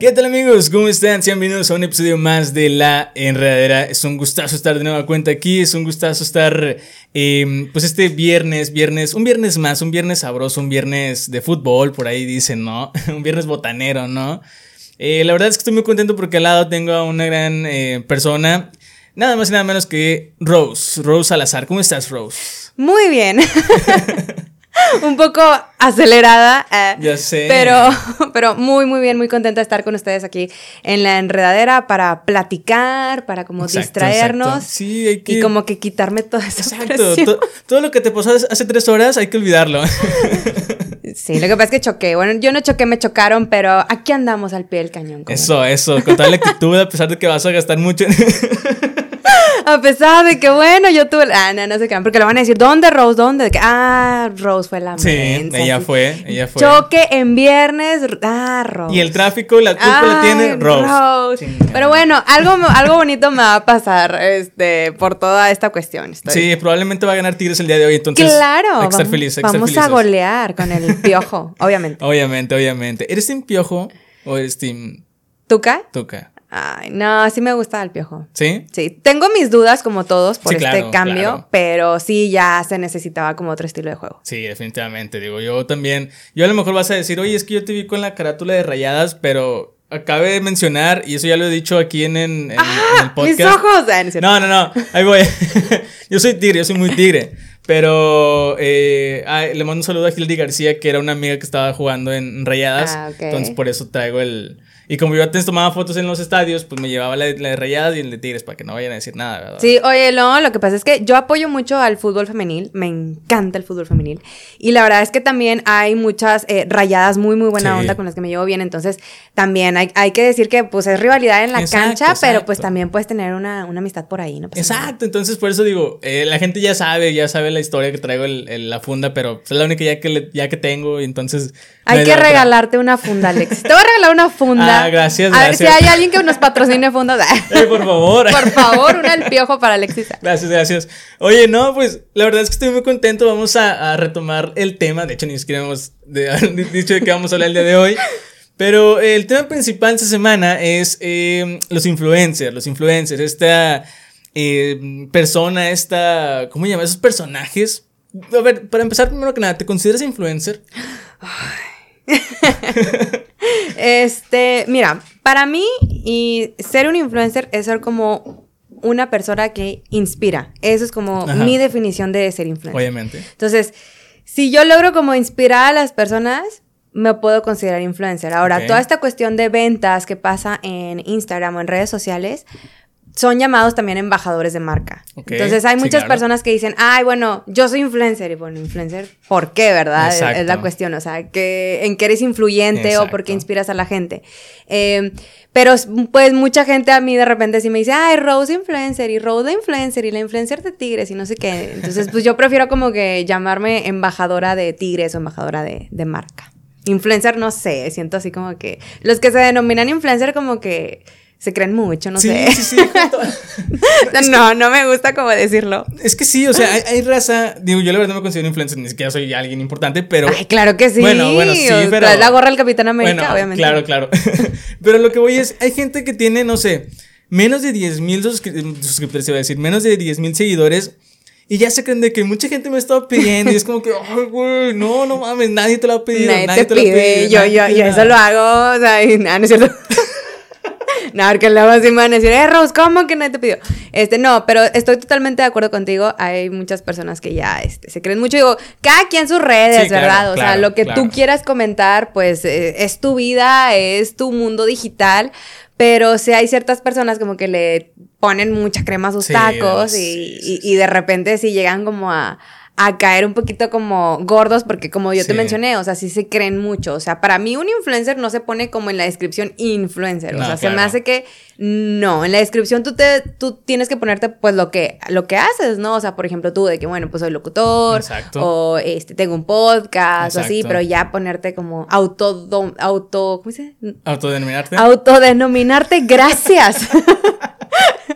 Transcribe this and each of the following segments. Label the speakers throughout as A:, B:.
A: ¿Qué tal amigos? ¿Cómo están? Sean bienvenidos a un episodio más de La Enredadera. Es un gustazo estar de nueva cuenta aquí, es un gustazo estar eh, pues este viernes, viernes, un viernes más, un viernes sabroso, un viernes de fútbol, por ahí dicen, ¿no? un viernes botanero, ¿no? Eh, la verdad es que estoy muy contento porque al lado tengo a una gran eh, persona, nada más y nada menos que Rose, Rose Salazar. ¿Cómo estás, Rose?
B: Muy bien. un poco acelerada. eh,
A: Ya sé.
B: Pero, pero muy, muy bien, muy contenta de estar con ustedes aquí en la enredadera para platicar, para como
A: Exacto,
B: distraernos.
A: exacto. Sí, hay que...
B: Y como que quitarme toda esa
A: Exacto, to- todo lo que te pasó hace tres horas hay que olvidarlo.
B: Sí, lo que pasa es que choqué. Bueno, yo no choqué, me chocaron, pero aquí andamos al pie del cañón.
A: Eso, eso, con tal actitud, a pesar de que vas a gastar mucho.
B: A pesar de que, bueno, yo tuve. Ah, no, no se crean, porque le van a decir, ¿dónde Rose? ¿Dónde? Ah, Rose fue la
A: Sí,
B: mensa,
A: ella fue, ella fue.
B: Choque en viernes. Ah, Rose.
A: Y el tráfico, la culpa la tiene Rose.
B: Pero bueno, algo, algo bonito me va a pasar este, por toda esta cuestión. Estoy-
A: Sí, probablemente va a ganar Tigres el día de hoy, entonces.
B: claro.
A: Hay que estar
B: vamos
A: feliz, hay que estar
B: vamos a golear con el piojo, obviamente.
A: Obviamente, obviamente. ¿Eres Team Piojo o eres Team
B: ¿Tuca?
A: Tuca?
B: Ay, no, sí me gusta el piojo.
A: ¿Sí?
B: Sí, tengo mis dudas como todos por
A: Sí,
B: este
A: claro,
B: cambio,
A: claro.
B: pero sí ya se necesitaba como otro estilo de juego.
A: Sí, definitivamente. Digo, yo también. Yo a lo mejor vas a decir, oye, es que yo te vi con la carátula de rayadas, pero acabe de mencionar, y eso ya lo he dicho aquí en, en- en- en el
B: ¡Ah!
A: podcast.
B: ¡Mis ojos! Ah, no.
A: No, no, no, ahí voy. yo soy tigre, yo soy muy tigre. Pero eh, ay, le mando un saludo a Gildy García, que era una amiga que estaba jugando en Rayadas.
B: Ah, ok.
A: Entonces por eso traigo el... Y como yo antes tomaba fotos en los estadios, pues me llevaba la, de- la de Rayadas y el de Tigres para que no vayan a decir nada, ¿verdad?
B: Sí, oye, no, lo que pasa es que yo apoyo mucho al fútbol femenil, me encanta el fútbol femenil. Y la verdad es que también hay muchas eh, rayadas muy, muy buena
A: Sí.
B: onda con las que me llevo bien. Entonces, también hay, hay que decir que pues es rivalidad en la
A: Exacto,
B: cancha, pero pues también puedes tener una, una amistad por ahí, ¿no? nada.
A: Exacto, entonces por eso digo, eh, la gente ya sabe, ya sabe la historia que traigo la funda, pero es la única ya que, le- ya que tengo y entonces...
B: Hay que
A: otra.
B: regalarte una funda, Alex. Te voy a regalar una funda.
A: Ah, gracias,
B: A ver si
A: gracias.
B: hay alguien que nos patrocine fundas.
A: Eh, por favor.
B: Por favor, una al piojo para Alexis.
A: Gracias, gracias. Oye, no, pues la verdad es que estoy muy contento. Vamos a, a retomar el tema. De hecho, ni siquiera hemos de- dicho de qué vamos a hablar el día de hoy. Pero el tema principal esta semana es eh, los influencers. Los influencers, esta eh, persona, esta. ¿Cómo se llama? Esos personajes. A ver, para empezar, primero que nada, ¿te consideras influencer?
B: Este, mira, para mí y ser un influencer es ser como una persona que inspira. Eso es como
A: Ajá.
B: mi definición de ser influencer.
A: Obviamente.
B: Entonces, si yo logro como inspirar a las personas, me puedo considerar influencer. Ahora, toda esta cuestión de ventas que pasa en Instagram o en redes sociales, son llamados también embajadores de marca. Entonces hay
A: sí,
B: muchas
A: claro.
B: personas que dicen, ay, bueno, yo soy influencer. Y bueno, influencer, ¿por qué, verdad? Es- Es, la cuestión, o sea, que, en qué eres influyente o por qué inspiras a la gente. Eh, pero pues mucha gente a mí de repente sí me dice, ay, Rose influencer y Rose influencer y la influencer de Tigres y no sé qué. Entonces, pues yo prefiero como que llamarme embajadora de Tigres o embajadora de, de marca. Influencer, no sé, siento así como que los que se denominan influencer como que se creen mucho, no
A: sí,
B: sé.
A: sí, sí. justo.
B: no, no me gusta como decirlo.
A: Es que sí, o sea, hay, hay raza. Digo, yo la verdad no me considero influencer, ni siquiera soy alguien importante, pero.
B: Ay, claro que sí.
A: Bueno, bueno, sí,
B: o
A: pero-
B: la gorra del Capitán América,
A: Bueno,
B: obviamente.
A: Claro, claro. Pero lo que voy es, hay gente que tiene, no sé, menos de 10 mil suscriptores, iba a decir, menos de 10 mil seguidores. Y ya se creen de que mucha gente me estaba pidiendo. y es como que, ay, güey, no, no mames, nadie te lo ha pedido.
B: Nadie, te
A: lo ha
B: pide. yo, yo,
A: pide
B: yo eso
A: nada".
B: lo hago. O sea, y nada, no es cierto. No, porque luego sí me van a decir, eh, Rose, ¿cómo que nadie te pidió? Este, no, pero estoy totalmente de acuerdo contigo. Hay muchas personas que ya este, se creen mucho. Digo, cada quien sus redes,
A: Sí, claro,
B: ¿verdad? O sea,
A: claro,
B: lo que
A: claro.
B: tú quieras comentar, pues eh, es tu vida, es tu mundo digital. Pero sí hay ciertas personas como que le ponen mucha crema a sus
A: Sí,
B: tacos y,
A: sí,
B: y- y de repente sí llegan como a, a caer un poquito como gordos, porque como yo te mencioné, o sea, sí se creen mucho. O sea, para mí un influencer no se pone como en la descripción influencer. O sea, se me
A: claro.
B: hace que no, en la descripción tú te, tú tienes que ponerte pues lo que, lo que haces, ¿no? O sea, por ejemplo, tú de que, bueno, pues soy locutor,
A: Exacto.
B: o este, tengo un podcast, o así, pero ya ponerte como auto, auto, ¿cómo se dice?
A: Autodenominarte.
B: Autodenominarte, gracias.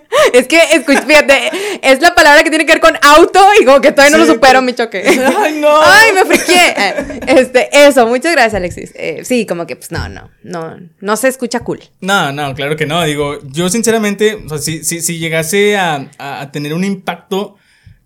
B: es que, fíjate, es la palabra que tiene que ver con auto y como que todavía no lo supero mi choque.
A: Ay, no.
B: Ay, me friqué. Eh, este, eso, muchas gracias, Alexis. Eh, sí, como que, pues no, no, no, no se escucha cool.
A: No, no, claro que no. Digo, yo sinceramente, o sea, si, si, si llegase a, a tener un impacto,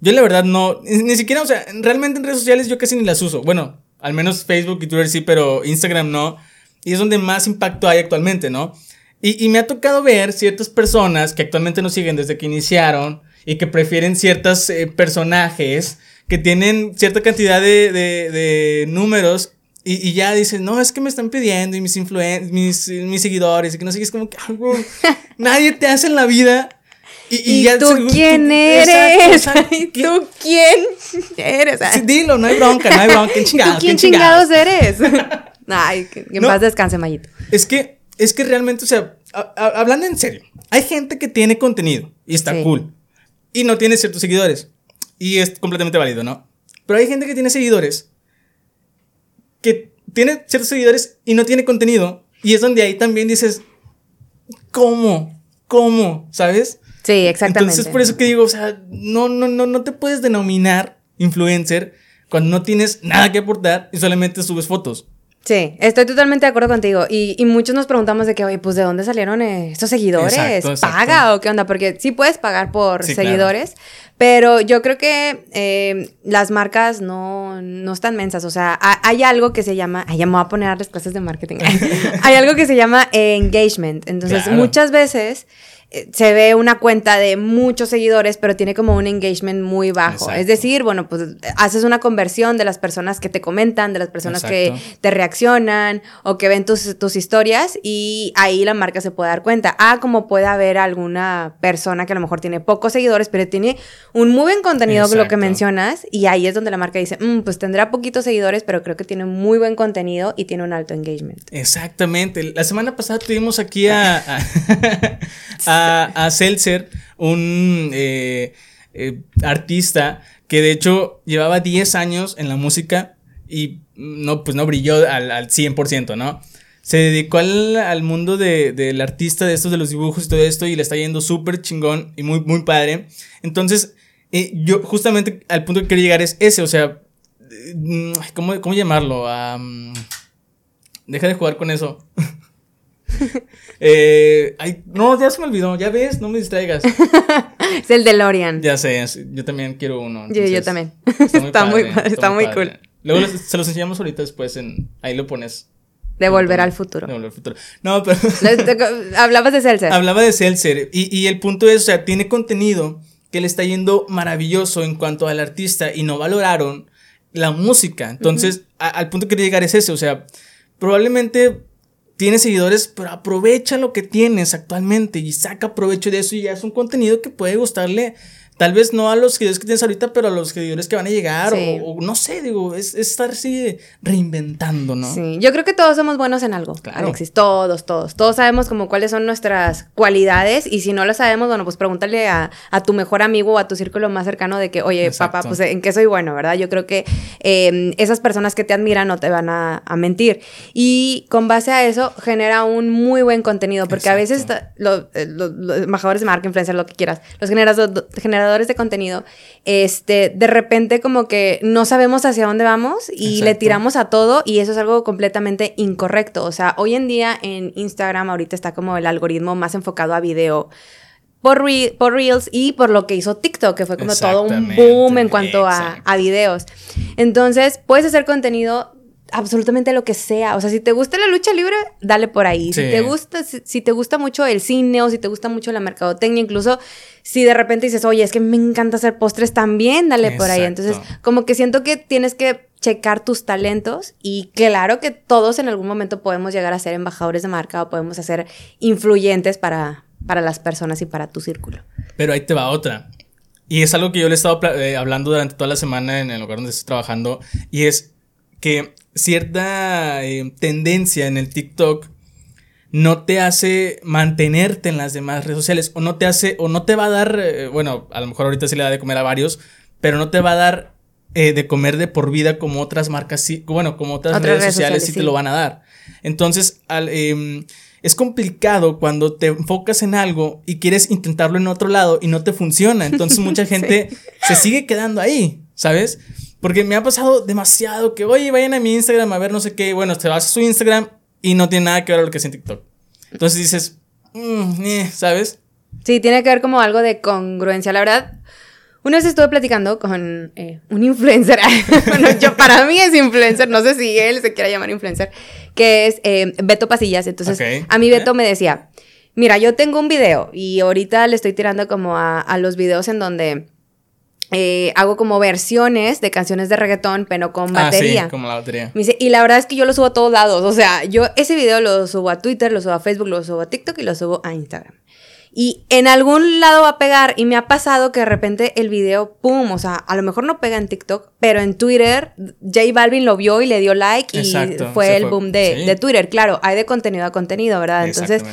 A: yo la verdad no, ni siquiera, o sea, realmente en redes sociales yo casi ni las uso. Bueno, al menos Facebook y Twitter sí, pero Instagram no. Y es donde más impacto hay actualmente, ¿no? Y, me ha tocado ver ciertas personas que actualmente nos siguen desde que iniciaron y que prefieren ciertos eh, personajes que tienen cierta cantidad de, de, números y, ya dicen, no, es que me están pidiendo y mis influen mis, mis seguidores y que no sé es como que algo, nadie te hace en la vida.
B: Y, ya, tú quién eres? ¿Y tú quién eres?
A: Sí, dilo, no hay bronca, no hay bronca. ¿Quién chingados?
B: ¿Quién chingados, eres? Ay, que, en paz descanse, Mayito.
A: Es que es que realmente, o sea, hablando en serio, hay gente que tiene contenido y está cool y no tiene ciertos seguidores y es completamente válido, ¿no? Pero hay gente que tiene seguidores que tiene ciertos seguidores y no tiene contenido y es donde ahí también dices, ¿cómo? ¿Cómo? ¿Sabes?
B: Sí, exactamente.
A: Entonces, por eso que digo, o sea, no, no, no, no te puedes denominar influencer cuando no tienes nada que aportar y solamente subes fotos.
B: Sí, estoy totalmente de acuerdo contigo. Y, muchos nos preguntamos de que, oye, pues ¿de dónde salieron estos seguidores? ¿Paga o qué onda? Porque sí puedes pagar por seguidores, pero yo creo que eh, las marcas no, no están mensas. O sea, hay algo que se llama, ay, ya me voy a poner a las clases de marketing. hay algo que se llama engagement. Entonces, muchas veces eh, se ve una cuenta de muchos seguidores, pero tiene como un engagement muy bajo. Es decir, bueno, pues haces una conversión de las personas que te comentan, de las personas que te reaccionan o que ven tus, tus historias y ahí la marca se puede dar cuenta. Ah, como puede haber alguna persona que a lo mejor tiene pocos seguidores, pero tiene un muy buen contenido, lo que mencionas, y ahí es donde la marca dice, mm, pues tendrá poquitos seguidores, pero creo que tiene muy buen contenido y tiene un alto engagement.
A: Exactamente. La semana pasada tuvimos aquí a a, Seltzer, un eh, eh, artista que de hecho llevaba 10 años en la música y no, pues no brilló al, al 100%, ¿no? Se dedicó al, mundo del artista, de estos, de los dibujos y todo esto, y le está yendo súper chingón y muy, muy padre. Entonces, eh, yo justamente al punto que quiero llegar es ese, o sea, ¿cómo, cómo llamarlo? deja de jugar con eso. eh, no, ya se me olvidó, ya ves, no me distraigas.
B: es el de Lorian.
A: Ya sé, yo también quiero uno.
B: yo, también. Está muy, está muy, cool.
A: Luego se los enseñamos ahorita después en, ahí lo pones.
B: De volver al futuro.
A: De volver al futuro. No, pero.
B: Hablabas de Seltzer.
A: Hablaba de Seltzer. Y, y el punto es, o sea, tiene contenido que le está yendo maravilloso en cuanto al artista y no valoraron la música. Entonces, al punto que quería llegar es ese. O sea, probablemente tienes seguidores, pero aprovecha lo que tienes actualmente y saca provecho de eso y ya es un contenido que puede gustarle Tal vez no a los seguidores que tienes ahorita, pero a los seguidores que van a llegar. O, no sé, digo, es, es estarse reinventando, ¿no?
B: Sí, yo creo que todos somos buenos en algo, claro. Alexis. Todos, todos. Todos sabemos como cuáles son nuestras cualidades. Y si no lo sabemos, bueno, pues pregúntale a, tu mejor amigo o a tu círculo más cercano de que, oye, papá, pues en qué soy bueno, ¿verdad? Yo creo que em, esas personas que te admiran no te van a, mentir. Y con base a eso, genera un muy buen contenido. Porque a veces eh, los, embajadores de marca, influencer, lo que quieras, los de contenido, este, de repente como que no sabemos hacia dónde vamos y le tiramos a todo y eso es algo completamente incorrecto. O sea, hoy en día en Instagram ahorita está como el algoritmo más enfocado a video. Por, por, Reels y por lo que hizo TikTok, que fue como todo un boom en cuanto a, a, videos. Entonces, puedes hacer contenido absolutamente lo que sea. O sea, si te gusta la lucha libre, dale por ahí. Si te gusta, si, te gusta mucho el cine o si te gusta mucho la mercadotecnia, incluso si de repente dices, oye, es que me encanta hacer postres también, dale por ahí. Entonces, como que siento que tienes que checar tus talentos y claro que todos en algún momento podemos llegar a ser embajadores de marca o podemos ser influyentes para, para las personas y para tu círculo.
A: Pero ahí te va otra. Y es algo que yo le he estado eh, hablando durante toda la semana en el lugar donde estoy trabajando y es que cierta eh, tendencia en el TikTok no te hace mantenerte en las demás redes sociales o no te hace o no te va a dar, eh, bueno, a lo mejor ahorita sí le da de comer a varios, pero no te va a dar eh, de comer de por vida como otras marcas, sí, bueno, como otras, redes, sociales, sí, te lo van a dar. Entonces, al, em, es complicado cuando te enfocas en algo y quieres intentarlo en otro lado y no te funciona. Entonces mucha gente se sigue quedando ahí, ¿sabes? Porque me ha pasado demasiado que, oye, vayan a mi Instagram a ver no sé qué. Bueno, te vas a su Instagram y no tiene nada que ver con lo que es en TikTok. Entonces dices, mm, eh", ¿sabes?
B: Sí, tiene que ver como algo de congruencia. La verdad, una vez estuve platicando con eh, un influencer. bueno, yo para mí es influencer, no sé si él se quiera llamar influencer, que es eh, Beto Pasillas. Entonces, a mí Beto me decía, mira, yo tengo un video y ahorita le estoy tirando como a, a los videos en donde eh, hago como versiones de canciones de reggaetón, pero con batería.
A: Ah, sí, como la batería.
B: Me dice, y la verdad es que yo lo subo a todos lados. O sea, yo ese video lo subo a Twitter, lo subo a Facebook, lo subo a TikTok y lo subo a Instagram. Y en algún lado va a pegar. Y me ha pasado que de repente el video, pum, o sea, a lo mejor no pega en TikTok, pero en Twitter, J Balvin lo vio y le dio like y fue el boom de, de, Twitter. Claro, hay de contenido a contenido, ¿verdad? Entonces,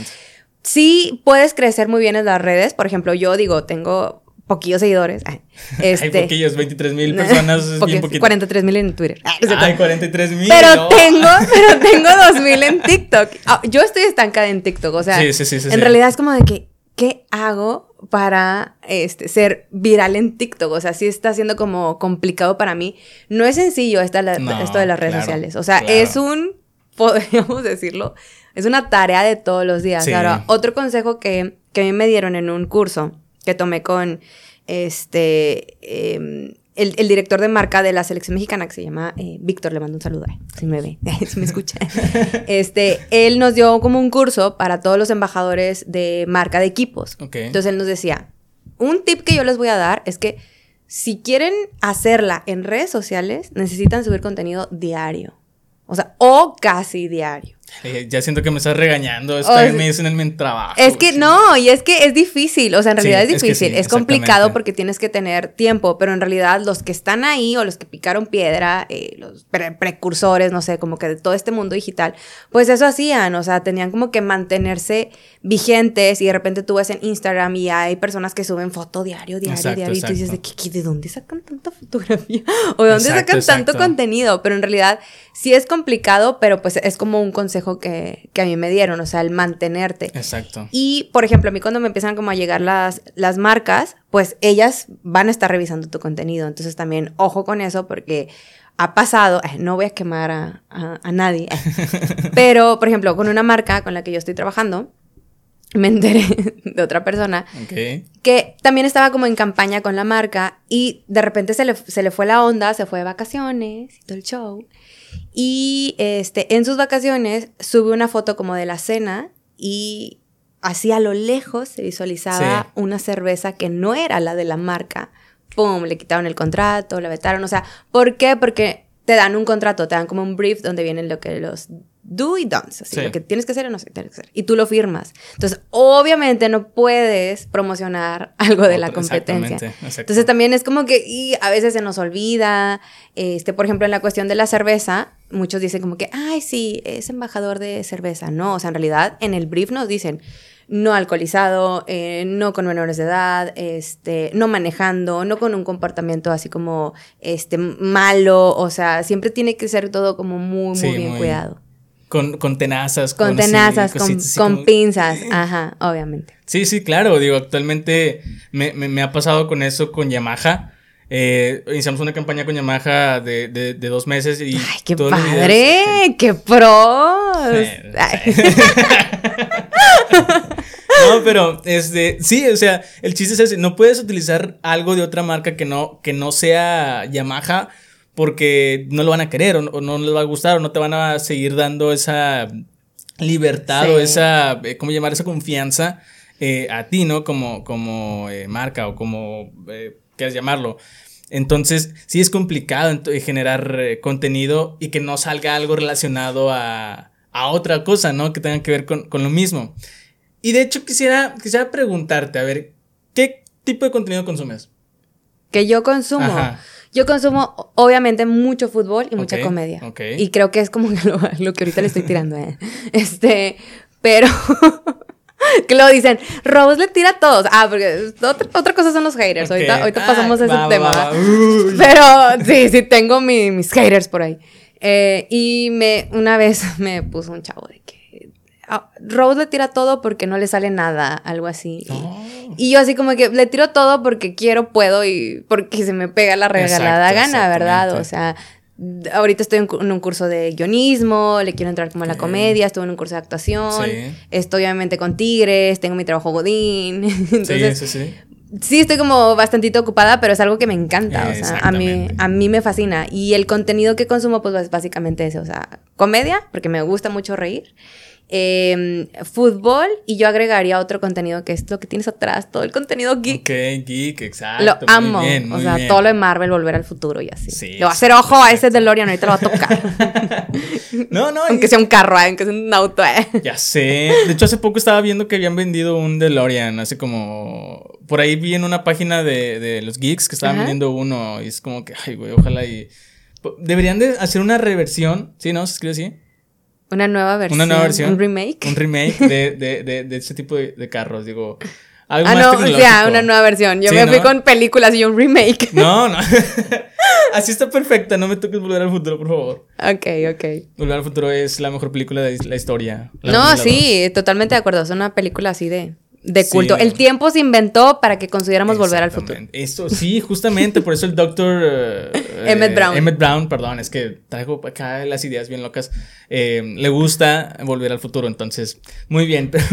B: sí puedes crecer muy bien en las redes. Por ejemplo, yo digo, tengo poquillos seguidores.
A: Este, Hay poquillos, 23 mil personas. es bien poquito.
B: 43 mil en Twitter.
A: Ay, 43 mil.
B: Pero tengo, pero tengo 2 mil en TikTok. Ah, yo estoy estancada en TikTok. O sea, en realidad es como de que, ¿qué hago para este, ser viral en TikTok? O sea, sí está siendo como complicado para mí. No es sencillo esta, esto de las redes sociales. O sea, es un, podríamos decirlo, es una tarea de todos los días. Ahora, otro consejo que, que a mí me dieron en un curso que tomé con este em, el, director de marca de la selección mexicana, que se llama eh, Víctor, le mando un saludo, eh, si me ve, si me escucha. este, él nos dio como un curso para todos los embajadores de marca de equipos. Entonces él nos decía, un tip que yo les voy a dar es que si quieren hacerla en redes sociales, necesitan subir contenido diario. O sea, o casi diario.
A: Eh, ya siento que me estás regañando, es que me dicen en mi trabajo.
B: Es que no, y es que es difícil, o sea, en realidad es difícil, es, complicado porque tienes que tener tiempo, pero en realidad los que están ahí o los que picaron piedra, eh, los precursores, no sé, como que de todo este mundo digital, pues eso hacían, o sea, tenían como que mantenerse vigentes y de repente tú ves en Instagram y hay personas que suben foto diario, diario, diario, y tú dices, ¿de, qué, ¿de dónde sacan tanta fotografía? ¿O de dónde sacan tanto contenido? Pero en realidad sí es complicado, pero pues es como un consejo que, a mí me dieron, o sea, el mantenerte.
A: Exacto.
B: Y, por ejemplo, a mí cuando me empiezan como a llegar las, las marcas, pues ellas van a estar revisando tu contenido. Entonces también ojo con eso porque ha pasado, eh, no voy a quemar a, nadie, eh, pero, por ejemplo, con una marca con la que yo estoy trabajando, me enteré de otra persona que también estaba como en campaña con la marca y de repente se le, se le fue la onda, se fue de vacaciones y todo el show. Y este, en sus vacaciones sube una foto como de la cena y así a lo lejos se visualizaba una cerveza que no era la de la marca. ¡Pum! Le quitaron el contrato, la vetaron. O sea, ¿por qué? Porque te dan un contrato, te dan como un brief donde vienen lo que los do y don'ts, así, lo que tienes que hacer o no tienes que hacer. Y tú lo firmas. Entonces, obviamente no puedes promocionar algo de la competencia. Entonces, también es como que y a veces se nos olvida, este, por ejemplo, en la cuestión de la cerveza, muchos dicen como que, ay, sí, es embajador de cerveza. No, o sea, en realidad en el brief nos dicen, no alcoholizado, eh, no con menores de edad, este, no manejando, no con un comportamiento así como este, malo, o sea, siempre tiene que ser todo como muy, muy bien cuidado.
A: Con, con, tenazas.
B: Con, tenazas, con, pinzas, ajá, obviamente.
A: Sí, sí, claro, digo, actualmente me, me, ha pasado con eso con Yamaha. Eh, iniciamos una campaña con Yamaha de, de, dos meses y...
B: ¡Ay, qué padre! ¡Qué pro!
A: no, pero este, sí, o sea, el chiste es ese, no puedes utilizar algo de otra marca que no, que no sea Yamaha porque no lo van a querer o, no les va a gustar o no te van a seguir dando esa libertad o esa, eh, ¿cómo llamar? Esa confianza eh, a ti, ¿no? Como, como eh, marca o como quieras llamarlo. Entonces, sí es complicado generar contenido y que no salga algo relacionado a, a, otra cosa, ¿no? Que tenga que ver con, con, lo mismo. Y de hecho, quisiera, quisiera preguntarte, a ver, ¿qué tipo de contenido consumes?
B: Que yo consumo. Ajá. Yo consumo, obviamente, mucho fútbol y mucha comedia. Y creo que es como lo, que ahorita le estoy tirando, ¿eh? Este, pero... que lo dicen, Rose le tira a todos. Ah, porque otra, cosa son los haters. Ahorita, ahorita pasamos a ese tema. Pero sí, sí, tengo mis haters por ahí. Eh, y me, una vez me puso un chavo de que Rose le tira todo porque no le sale nada, algo así.
A: Oh.
B: Y yo así como que le tiro todo porque quiero, puedo y porque se me pega la regalada
A: Exacto,
B: gana, ¿verdad? O sea, ahorita estoy en, un curso de guionismo, le quiero entrar como a la comedia, estuve en un curso de actuación,
A: Sí.
B: estoy obviamente con Tigres, tengo mi trabajo godín, entonces
A: sí, sí, sí.
B: sí estoy como bastantito ocupada, pero es algo que me encanta, o sea, a mí, a mí me fascina. Y el contenido que consumo, pues es básicamente ese, o sea, comedia, porque me gusta mucho reír, eh, fútbol, y yo agregaría otro contenido que es lo que tienes atrás, todo el contenido geek.
A: Ok, geek, exacto.
B: Lo
A: muy
B: amo, o sea,
A: bien.
B: todo lo de Marvel, volver al futuro y así.
A: Sí,
B: Le a hacer ojo a ese DeLorean, ahorita lo va a tocar.
A: No, no,
B: aunque
A: y-
B: sea un carro, eh, aunque sea un auto, eh.
A: Ya sé. De hecho, hace poco estaba viendo que habían vendido un DeLorean. Hace como. Por ahí vi en una página de, de los geeks que estaban
B: Ajá.
A: vendiendo uno. Y es como que, ay, güey, ojalá y. Deberían de hacer una reversión. ¿Sí, no? ¿Se escribe así?
B: Una nueva versión.
A: Una nueva versión.
B: Un remake.
A: Un remake de, de, de, de ese tipo de, de carros. Digo. Algo
B: Ah,
A: más
B: no, o sea, una nueva versión. Yo
A: Sí,
B: me fui con películas y un remake.
A: No, no. Así está perfecta. No me toques volver al futuro, por favor.
B: Ok, ok.
A: Volver al futuro es la mejor película de la historia. La
B: No, sí, totalmente de acuerdo. Es una película así de, de culto. El tiempo se inventó para que consideramos volver al futuro.
A: Esto, sí, justamente, por eso el doctor... eh,
B: Emmett
A: eh,
B: Brown.
A: Emmett Brown, perdón, es que traigo acá las ideas bien locas. Eh, le gusta volver al futuro, entonces, muy bien, pero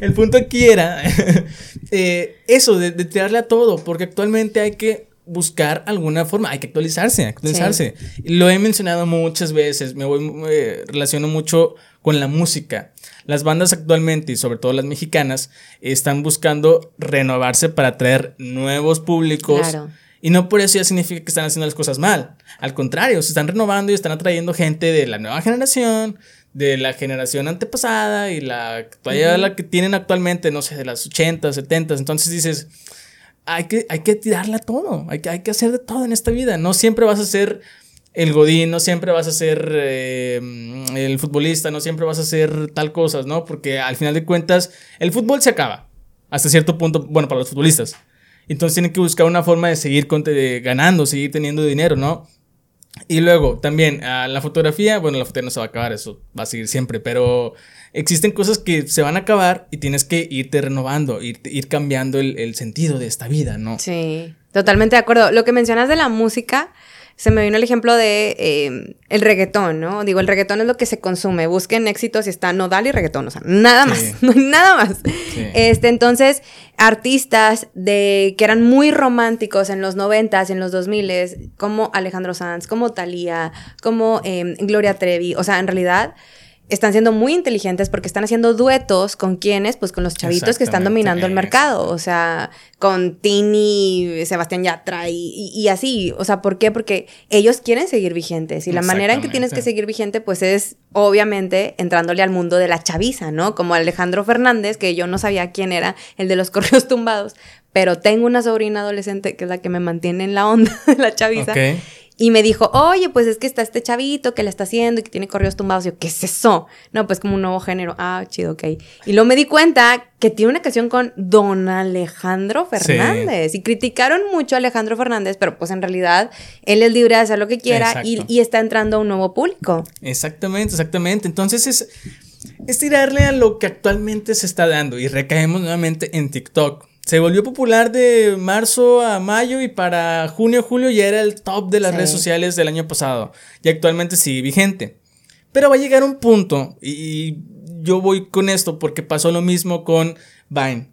A: el punto aquí era eh, eso, de, de tirarle a todo, porque actualmente hay que buscar alguna forma, hay que actualizarse, actualizarse. Lo he mencionado muchas veces, me voy, me relaciono mucho con la música. Las bandas actualmente, y sobre todo las mexicanas, están buscando renovarse para atraer nuevos públicos.
B: Claro.
A: Y no por eso ya significa que están haciendo las cosas mal. Al contrario, se están renovando y están atrayendo gente de la nueva generación, de la generación antepasada y la, todavía la que tienen actualmente, no sé, de las 80, 70. Entonces dices, hay que, hay que tirarla todo, hay que, hay que hacer de todo en esta vida. No siempre vas a ser el godín, no siempre vas a ser eh, el futbolista, no siempre vas a ser tal cosas, ¿no? Porque al final de cuentas, el fútbol se acaba. Hasta cierto punto, bueno, para los futbolistas. Entonces tienen que buscar una forma de seguir de- ganando, seguir teniendo dinero, ¿no? Y luego también ah, la fotografía, bueno, la fotografía no se va a acabar, eso va a seguir siempre, pero existen cosas que se van a acabar y tienes que irte renovando, ir, ir cambiando el sentido de esta vida, ¿no?
B: Sí, totalmente de acuerdo. Lo que mencionas de la música, se me vino el ejemplo de eh, el reggaetón, ¿no? Digo, el reggaetón es lo que se consume. Busquen éxitos y está nodal y reggaetón, o sea, nada más,
A: Sí.
B: no hay nada más.
A: Sí.
B: Este, entonces, artistas de que eran muy románticos en los noventas, en los 2000 como Alejandro Sanz, como Thalía, como eh, Gloria Trevi, o sea, en realidad están siendo muy inteligentes porque están haciendo duetos con quienes, pues con los chavitos que están dominando el mercado, o sea, con Tini, Sebastián Yatra y, y- y así, o sea, ¿por qué? Porque ellos quieren seguir vigentes y la manera en que tienes que seguir vigente, pues es obviamente entrándole al mundo de la chaviza, ¿no? Como Alejandro Fernández, que yo no sabía quién era, el de los correos tumbados, pero tengo una sobrina adolescente que es la que me mantiene en la onda de la chaviza.
A: Ok.
B: Y me dijo, oye, pues es que está este chavito que le está haciendo y que tiene correos tumbados. Y yo, ¿qué es eso? No, pues como un nuevo género. Ah, chido, ok. Y luego me di cuenta que tiene una canción con Don Alejandro Fernández. Y criticaron mucho a Alejandro Fernández, pero pues en realidad él es libre de hacer lo que quiera y, y está entrando a un nuevo público.
A: Exactamente, exactamente. Entonces es, es tirarle a lo que actualmente se está dando y recaemos nuevamente en TikTok. Se volvió popular de marzo a mayo y para junio, julio ya era el top de las
B: Sí.
A: redes sociales del año pasado y actualmente sigue vigente. Pero va a llegar un punto y, yo voy con esto porque pasó lo mismo con Vine.